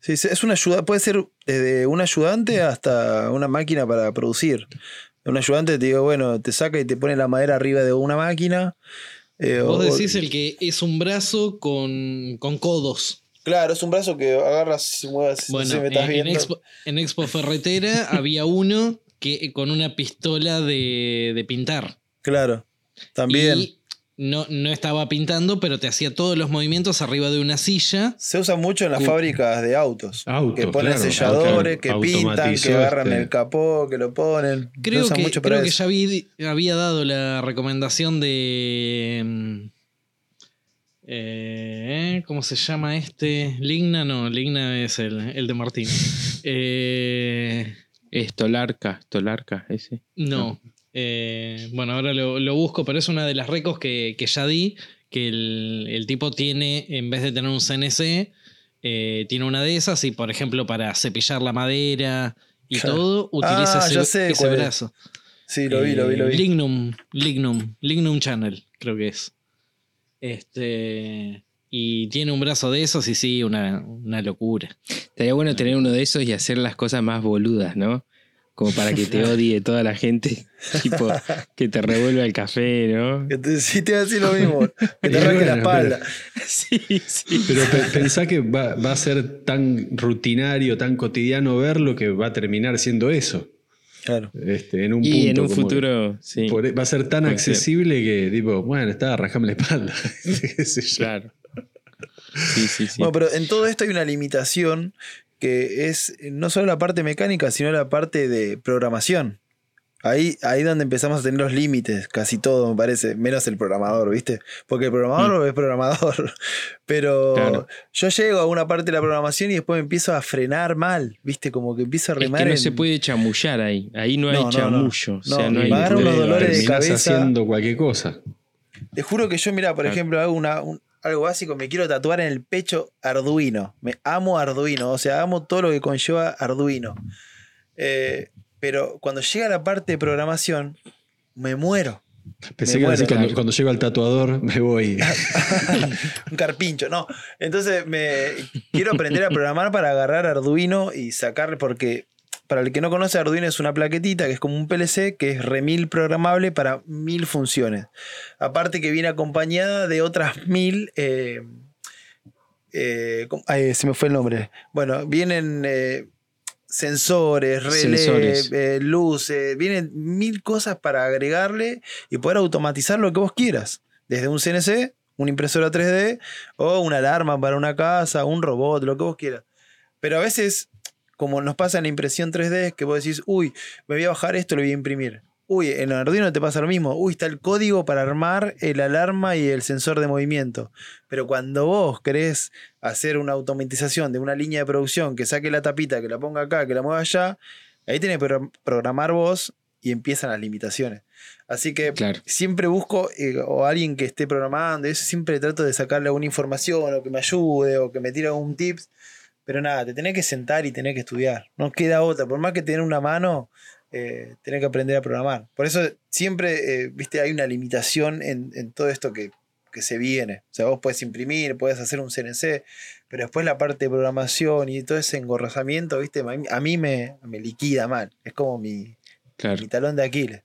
Sí, es una ayuda, puede ser desde un ayudante hasta una máquina para producir. Un ayudante te digo, bueno, te saca y te pone la madera arriba de una máquina. eh, Vos o- decís el que es un brazo con, con codos. Claro, es un brazo que agarras y mueves. no Bueno, sé si me estás en. Expo, en Expo Ferretera había uno que con una pistola de, de pintar. Claro. También. Y no, no estaba pintando, pero te hacía todos los movimientos arriba de una silla. Se usa mucho en las fábricas de autos. Autos, que ponen claro. selladores, que Auto- pintan, que agarran este- el capó, que lo ponen. Creo que, mucho creo que ya vi- había dado la recomendación de. mm, eh, ¿Cómo se llama este? Ligna, no, Ligna es el, el de Martín. Eh, Es Tolarca, Tolarca, ese. no. Eh, bueno, ahora lo, lo busco, pero es una de las recos que, que ya di. Que el, el tipo tiene, en vez de tener un CNC, eh, tiene una de esas y, por ejemplo, para cepillar la madera y Claro. todo, utiliza Ah, ese, ya sé ese cuál es. brazo. Sí, lo vi, lo vi, lo vi. Lignum, Lignum, Lignum Channel, creo que es. Este. Y tiene un brazo de esos y sí, una, una locura. Estaría bueno tener uno de esos y hacer las cosas más boludas, ¿no? Como para que te odie toda la gente. tipo, que te revuelva el café, ¿no? Que te- sí, te iba a decir lo mismo. Que te arranque la espalda. Sí, sí. Pero pe- pensá que va, va a ser tan rutinario, tan cotidiano verlo que va a terminar siendo eso. Claro. Este, en un Y punto en un futuro, sí. por- va a ser tan Puede ser. accesible que, tipo, bueno, está, rajame la espalda. Qué sé yo. Claro. Sí, sí, sí. Bueno, pero en todo esto hay una limitación que es no solo la parte mecánica, sino la parte de programación. Ahí, ahí donde empezamos a tener los límites, casi todo me parece, menos el programador, ¿viste? Porque el programador es programador. Pero Mm. Claro. yo llego a una parte de la programación y después me empiezo a frenar mal, ¿viste? Como que empiezo a es remar. que no en- se puede chamullar ahí. Ahí no hay No, no, no. chamullo. O sea, No, no, hay unos dolores de cabeza. haciendo cualquier cosa. Te juro que yo, mira, por Claro. ejemplo, hago una, un- algo básico, me quiero tatuar en el pecho Arduino. Me amo Arduino, o sea, amo todo lo que conlleva Arduino. Eh, pero cuando llega la parte de programación, me muero. Pensé Me que decir, cuando, cuando llego al tatuador me voy. un carpincho, no. Entonces me quiero aprender a programar para agarrar Arduino y sacarle, porque para el que no conoce, Arduino es una plaquetita que es como un PLC que es remil programable para mil funciones. Aparte que viene acompañada de otras mil. eh, eh, se me fue el nombre. Bueno, vienen eh, sensores, relés, luces, vienen mil cosas para agregarle y poder automatizar lo que vos quieras. Desde un CNC, una impresora 3D o una alarma para una casa, un robot, lo que vos quieras. Pero a veces, como nos pasa en la impresión 3D, es que vos decís, uy, me voy a bajar esto, lo voy a imprimir. Uy, en Arduino te pasa lo mismo. Uy, está el código para armar el alarma y el sensor de movimiento. Pero cuando vos querés hacer una automatización de una línea de producción que saque la tapita, que la ponga acá, que la mueva allá, ahí tenés que pro- programar vos y empiezan las limitaciones. Así que Claro. siempre busco eh, o alguien que esté programando, eso siempre trato de sacarle alguna información o que me ayude o que me tire algún tips. Pero nada, te tenés que sentar y tenés que estudiar. No queda otra. Por más que tener una mano, eh, tenés que aprender a programar. Por eso siempre, eh, viste, hay una limitación en, en todo esto que, que se viene. O sea, vos puedes imprimir, puedes hacer un CNC, pero después la parte de programación y todo ese engorrozamiento, viste, a mí, a mí me, me liquida mal. Es como mi, Claro. mi talón de Aquiles.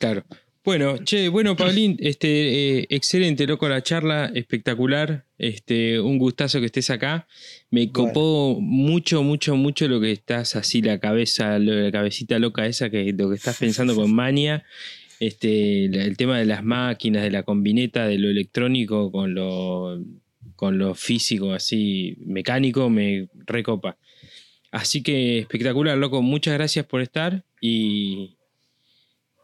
Claro. Bueno, che, bueno, Paulín, este, eh, excelente, loco, la charla, espectacular. Este, un gustazo que estés acá. Me copó mucho, mucho, mucho lo que estás así, la cabeza, la cabecita loca esa, que lo que estás pensando con Mania. Este, el tema de las máquinas, de la combineta, de lo electrónico con lo, con lo físico, así, mecánico, me recopa. Así que espectacular, loco. Muchas gracias por estar y,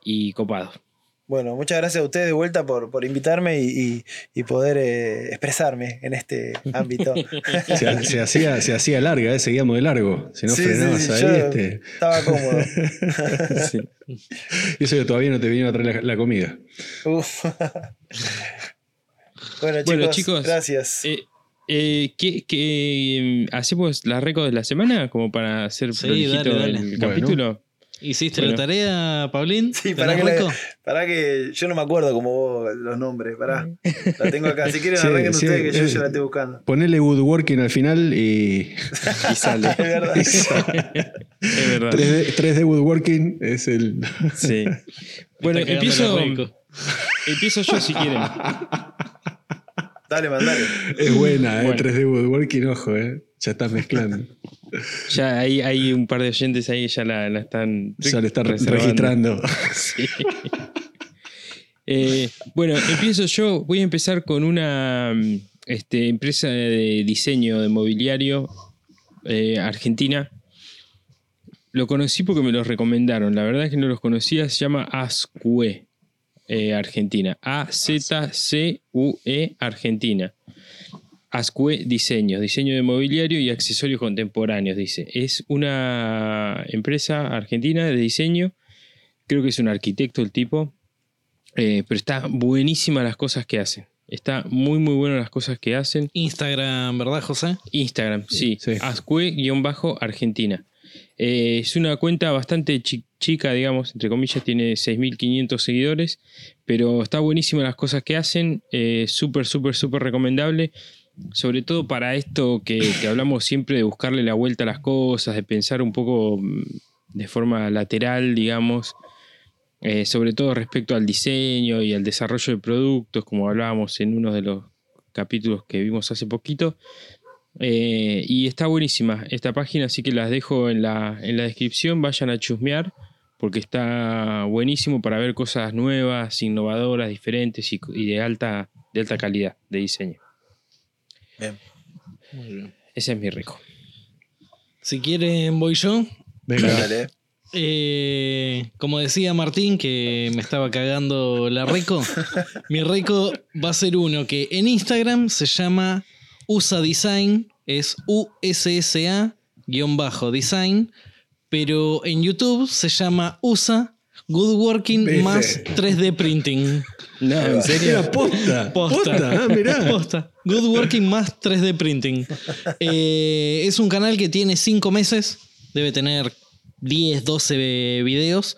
y copado. Bueno, muchas gracias a ustedes de vuelta por, por invitarme y, y, poder eh, expresarme en este ámbito. Se, se, hacía, se hacía larga, eh, seguíamos de largo. Si no frenabas ahí. Este... Estaba cómodo. Y eso que todavía no te vinieron a traer la, comida. Uf. bueno, chicos, gracias. Eh, eh, ¿qué, qué, hacemos la récord de la semana? Como para hacer sí, el capítulo. ¿Hiciste la tarea, Paulín? Sí, para que, para que yo no me acuerdo como vos los nombres. Pará. La tengo acá. Si quieren, arranquen ustedes que yo ya la estoy buscando. Ponele woodworking al final y, y sale. es verdad. es verdad. 3D, 3D, woodworking es el. Sí. Bueno, empiezo. Empiezo yo si quieren. Dale, mandale. Es buena, ¿eh? 3D woodworking, ojo, ¿eh? Ya estás mezclando. Ya hay, hay un par de oyentes ahí que ya la, la están. Ya la están registrando. Sí. Eh, bueno, empiezo yo. Voy a empezar con una este, empresa de diseño de mobiliario eh, argentina. Lo conocí porque me lo recomendaron. La verdad es que no los conocía. Se llama Ascue eh, Argentina. A-Z-C-U-E Argentina. Ascue Diseños, diseño de mobiliario y accesorios contemporáneos, dice. Es una empresa argentina de diseño, creo que es un arquitecto el tipo, eh, pero está buenísima las cosas que hacen. Está muy, muy buenas las cosas que hacen. Instagram, ¿verdad, José? Instagram, sí. Ascue-Argentina. Eh, es una cuenta bastante chica, digamos, entre comillas, tiene 6.500 seguidores, pero está buenísima las cosas que hacen, eh, súper, súper, súper recomendable sobre todo para esto que, hablamos siempre de buscarle la vuelta a las cosas, de pensar un poco mm, de forma lateral, digamos, eh, sobre todo respecto al diseño y al desarrollo de productos, como hablábamos en uno de los capítulos que vimos hace poquito. Eh, y está buenísima esta página, así que las dejo en la, en la descripción, vayan a chusmear, porque está buenísimo para ver cosas nuevas, innovadoras, diferentes y, y de, alta, de alta calidad de diseño. Bien. Muy bien. Ese es mi rico. Si quieren, voy yo. Venga. Dale. Eh, como decía Martín, que me estaba cagando la rico, mi rico va a ser uno que en Instagram se llama USA Design, es U-S-S-A-design, pero en YouTube se llama USA Good Working más 3D Printing. No, ¿en serio? Era posta. Posta. Ah, mirá. Posta. Good Working más 3D Printing. Eh, es un canal que tiene 5 meses. Debe tener 10, 12 videos.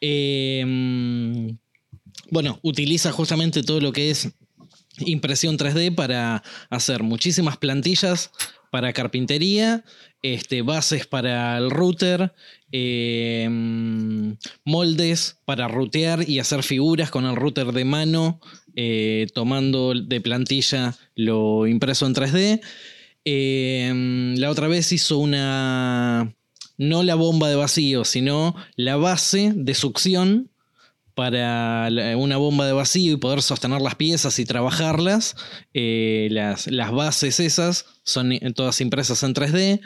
Eh, bueno, utiliza justamente todo lo que es impresión 3D para hacer muchísimas plantillas para carpintería, este, bases para el router, eh, moldes para rutear y hacer figuras con el router de mano, eh, tomando de plantilla lo impreso en 3D. Eh, la otra vez hizo una, no la bomba de vacío, sino la base de succión para una bomba de vacío y poder sostener las piezas y trabajarlas. las, las, bases esas son todas impresas en 3D.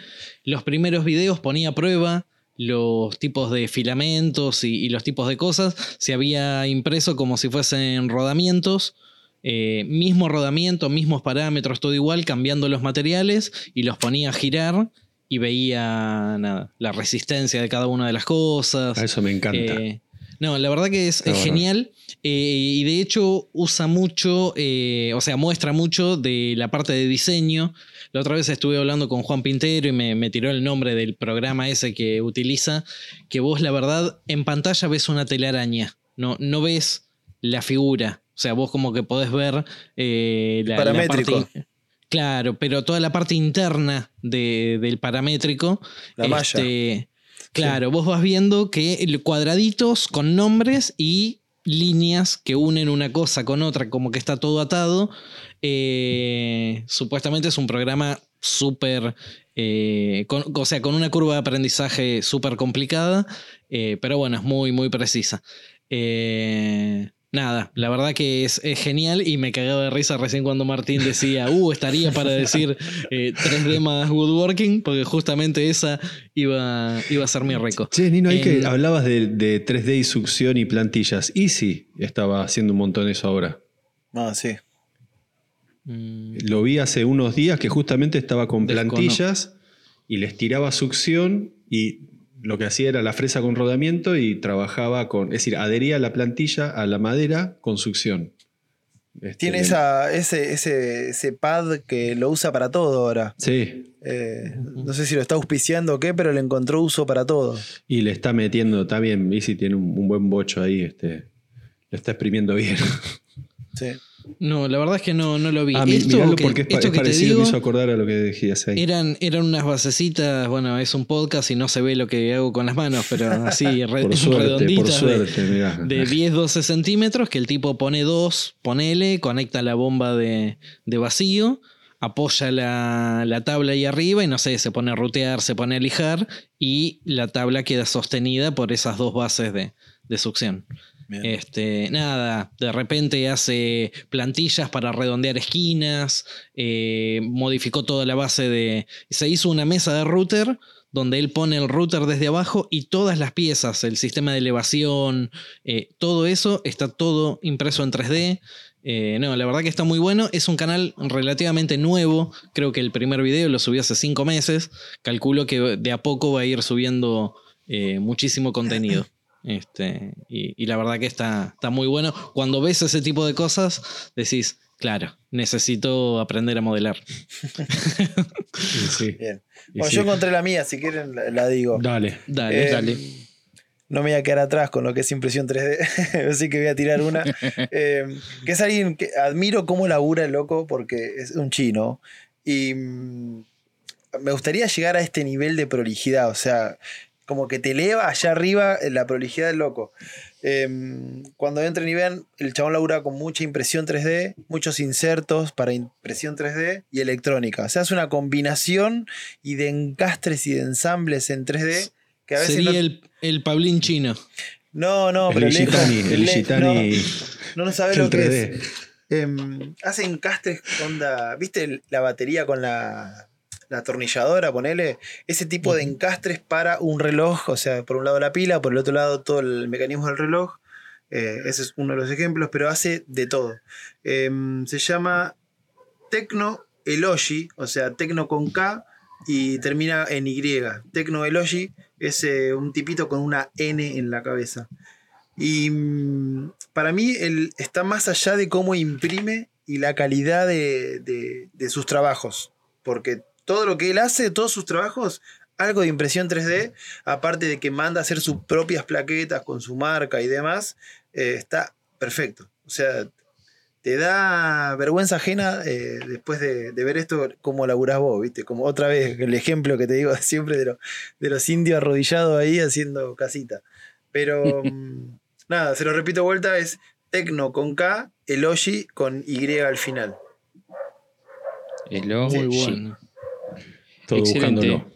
Los primeros videos ponía a prueba los tipos de filamentos y, los tipos de cosas, se había impreso como si fuesen rodamientos, eh, mismo rodamiento, mismos parámetros, todo igual, cambiando los materiales y los ponía a girar y veía nada, la resistencia de cada una de las cosas. eso me encanta. Eh, no, la verdad que es, genial eh, y de hecho usa mucho, o sea, muestra mucho de la parte de diseño. La otra vez estuve hablando con Juan Pintero y me, tiró el nombre del programa ese que utiliza, que vos la verdad en pantalla ves una telaraña, no, no ves la figura. O sea, vos como que podés ver eh, la, paramétrico. parte, claro, pero toda la parte interna del paramétrico. La malla. Claro, vos vas viendo que cuadraditos con nombres y líneas que unen una cosa con otra, como que está todo atado. Eh, supuestamente es un programa súper, eh, o sea, con una curva de aprendizaje súper complicada, eh, pero bueno, es muy, muy precisa. Eh, nada, la verdad que es, es genial y me cagaba de risa recién cuando Martín decía, uh, estaría para decir eh, 3D más woodworking, porque justamente esa iba, iba a ser mi reco. Che, Nino, ahí En- que hablabas de, de 3D y succión y plantillas. Easy estaba haciendo un montón eso ahora. Ah, sí. Lo vi hace unos días que justamente estaba con plantillas y les tiraba succión y lo que hacía era la fresa con rodamiento y trabajaba con, es decir, adhería la plantilla a la madera con succión. Este, Tiene le- esa, ese, ese, ese pad que lo usa para todo ahora. Sí, Eh, no sé si lo está auspiciando o qué, pero le encontró uso para todo. y le está metiendo, está bien, Easy tiene un, un buen bocho ahí, este, lo está exprimiendo bien. Sí. No, la verdad es que no, no lo vi. Ah, esto miralo que, porque es, esto es que te parecido, digo me hizo acordar a lo que decías ahí. eran, eran unas basecitas, bueno, es un podcast y no se ve lo que hago con las manos, pero así re- por suerte, por redonditas de- suerte, mirá. de 10-12 centímetros, que el tipo pone dos, ponele, conecta la bomba de, de vacío, apoya la, la tabla ahí arriba y no sé, se pone a rutear, se pone a lijar y la tabla queda sostenida por esas dos bases de, de succión. Bien. Este, nada, de repente hace plantillas para redondear esquinas, eh, modificó toda la base de... Se hizo una mesa de router donde él pone el router desde abajo y todas las piezas, el sistema de elevación, eh, todo eso está todo impreso en 3D. Eh, no, la verdad que está muy bueno. Es un canal relativamente nuevo. Creo que el primer video lo subí hace cinco meses. Calculo que de a poco va a ir subiendo eh, muchísimo contenido. Este, y, y la verdad que está, está muy bueno. Cuando ves ese tipo de cosas, decís, claro, necesito aprender a modelar. Sí, Bien. Bueno, sí. yo encontré la mía, si quieren la, la digo. Dale. Dale, Eh, dale. No me voy a quedar atrás con lo que es impresión 3D, así que voy a tirar una. Eh, que es alguien que admiro cómo labura el loco porque es un chino. Y mm, me gustaría llegar a este nivel de prolijidad, o sea, como que te eleva allá arriba la prolijidad del loco. Eh, cuando entren y vean, el chabón labura con mucha impresión 3D, muchos insertos para impresión 3D y electrónica. O sea, es una combinación y de encastres y de ensambles en 3D que a veces Sería no- el, el Pablín chino. no, no, pero el lejos. Gitani, el Le- Gitani. No, no, no sabes lo que 3D. es. Em, hacen castres onda. ¿Viste el- la batería con la, la atornilladora? Ponele. Ese tipo de encastres para un reloj. O sea, por un lado la pila, por el otro lado todo el mecanismo del reloj. Eh, ese es uno de los ejemplos, pero hace de todo. Em, se llama Tecno Elogi, o sea, Tecno con K y termina en Y. Tecno Elogi es eh, un tipito con una N en la cabeza. Y mm, para mí él está más allá de cómo imprime y la calidad de, de- de sus trabajos. Porque todo lo que él hace, todos sus trabajos, algo de impresión 3D, aparte de que manda a hacer sus propias plaquetas con su marca y demás, eh, está perfecto. O sea, te da vergüenza ajena eh, después de, de ver esto, como laburás vos, ¿viste? Como otra vez el ejemplo que te digo siempre de, lo- de los indios arrodillados ahí haciendo casita. Pero mm, nada, se lo repito de vuelta, es Tecno con K, Elogi con Y al final. Elo- Muy sí. bueno. Todo Excelente. buscándolo.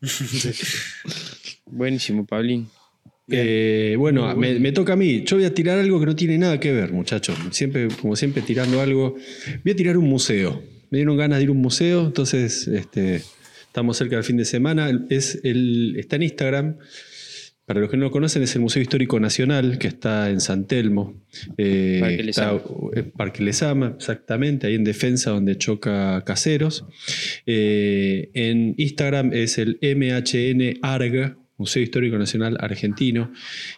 Buenísimo, Pablín. Eh, bueno, me, me toca a mí. Yo voy a tirar algo que no tiene nada que ver, muchachos. Siempre, como siempre, tirando algo. Voy a tirar un museo. Me dieron ganas de ir a un museo, entonces este, estamos cerca del fin de semana. Es el, está en Instagram. Para los que no lo conocen, es el Museo Histórico Nacional, que está en San Telmo. Eh, Parque Lezama. eh, Parque Lezama, exactamente, ahí en defensa donde choca Caseros. Eh, en Instagram es el MHN ARG, Museo Histórico Nacional Argentino.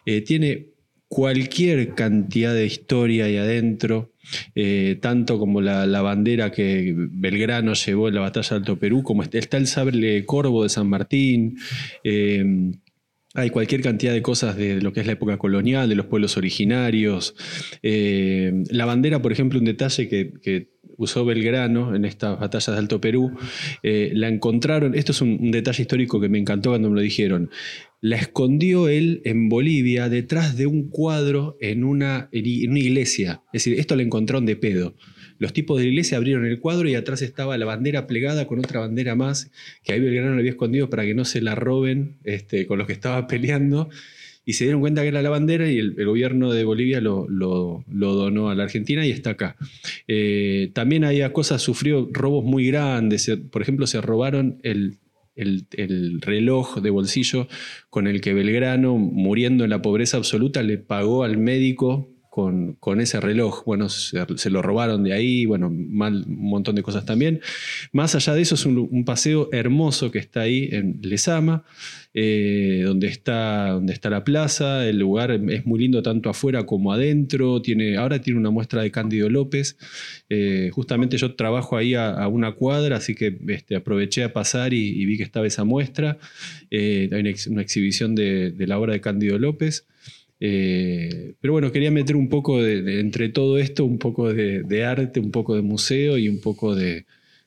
Eh, tiene cualquier cantidad de historia ahí adentro, eh, tanto como la, la bandera que Belgrano llevó en la batalla de Alto Perú, como está, está el sable corvo de San Martín. eh, hay cualquier cantidad de cosas de lo que es la época colonial, de los pueblos originarios. Eh, la bandera, por ejemplo, un detalle que, usó Belgrano en estas batallas de Alto Perú. Eh, la encontraron, esto es un, detalle histórico que me encantó cuando me lo dijeron. La escondió él en Bolivia detrás de un cuadro en una, en una iglesia. Es decir, esto lo encontraron de pedo. Los tipos de la iglesia abrieron el cuadro y atrás estaba la bandera plegada con otra bandera más, que ahí Belgrano lo había escondido para que no se la roben este, con los que estaba peleando. Y se dieron cuenta que era la bandera y el, gobierno de Bolivia lo, lo- donó a la Argentina y está acá. Eh, también había cosas, sufrió robos muy grandes. Por ejemplo, se robaron el, el- el reloj de bolsillo con el que Belgrano, muriendo en la pobreza absoluta, le pagó al médico con, ese reloj. Bueno, se, lo robaron de ahí, bueno, mal, un montón de cosas también. Más allá de eso, es un, paseo hermoso que está ahí en Lesama, eh, donde, está, donde está la plaza. El lugar es muy lindo tanto afuera como adentro. Tiene, ahora tiene una muestra de Cándido López. Eh, justamente yo trabajo ahí a, una cuadra, así que este, aproveché a pasar y, vi que estaba esa muestra. Eh, hay una, ex- una exhibición de la obra de Cándido López. Eh, pero bueno, quería meter un poco de, de- entre todo esto, un poco de, de arte, un poco de museo y un poco de,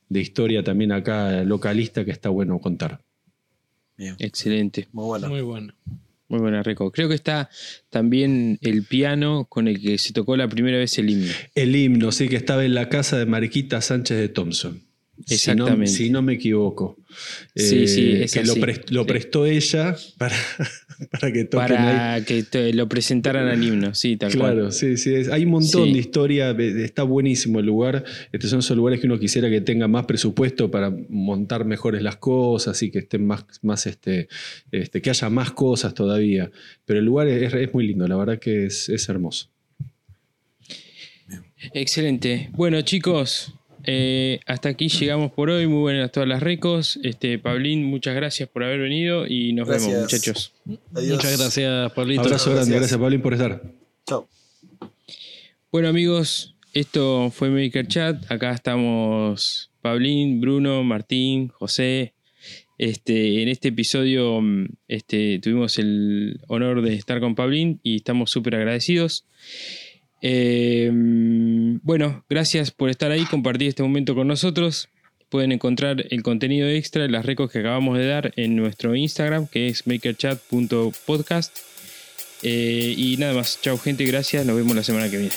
de historia también acá localista que está bueno contar. Bien, Excelente. muy bueno. Muy bueno. Muy buena, Reco. Creo que está también el piano con el que se tocó la primera vez el himno. El himno, sí, que estaba en la casa de Mariquita Sánchez de Thompson. Exactamente. Si no, si no me equivoco. Eh, Sí, sí, es que lo, así. pres- lo Sí. prestó ella para, para que toquen ahí. Para que te- lo presentaran al himno, sí, tal Claro, cual. sí, sí. hay un montón Sí. de historia. Está buenísimo el lugar. Estos son esos lugares que uno quisiera que tenga más presupuesto para montar mejores las cosas y que estén más, más este, este, que haya más cosas todavía. Pero el lugar es, es muy lindo, la verdad que es, es hermoso. Excelente. Bueno, chicos, eh, hasta aquí llegamos por hoy. Muy buenas todas las recos. Este, Pablín, muchas gracias por haber venido y nos vemos, muchachos. Adiós. Muchas gracias, Pablito. Abrazo grande, Gracias. gracias Pablín por estar. Chao. Bueno, amigos, esto fue Maker Chat. Acá estamos Pablín, Bruno, Martín, José. Este, en este episodio mm, este, tuvimos el honor de estar con Pablín y estamos súper agradecidos. Mm, bueno, gracias por estar ahí, compartir este momento con nosotros. Pueden encontrar el contenido extra, las recos que acabamos de dar en nuestro Instagram, que es makerchat.podcast. Eh, y nada más, chao gente, gracias, nos vemos la semana que viene.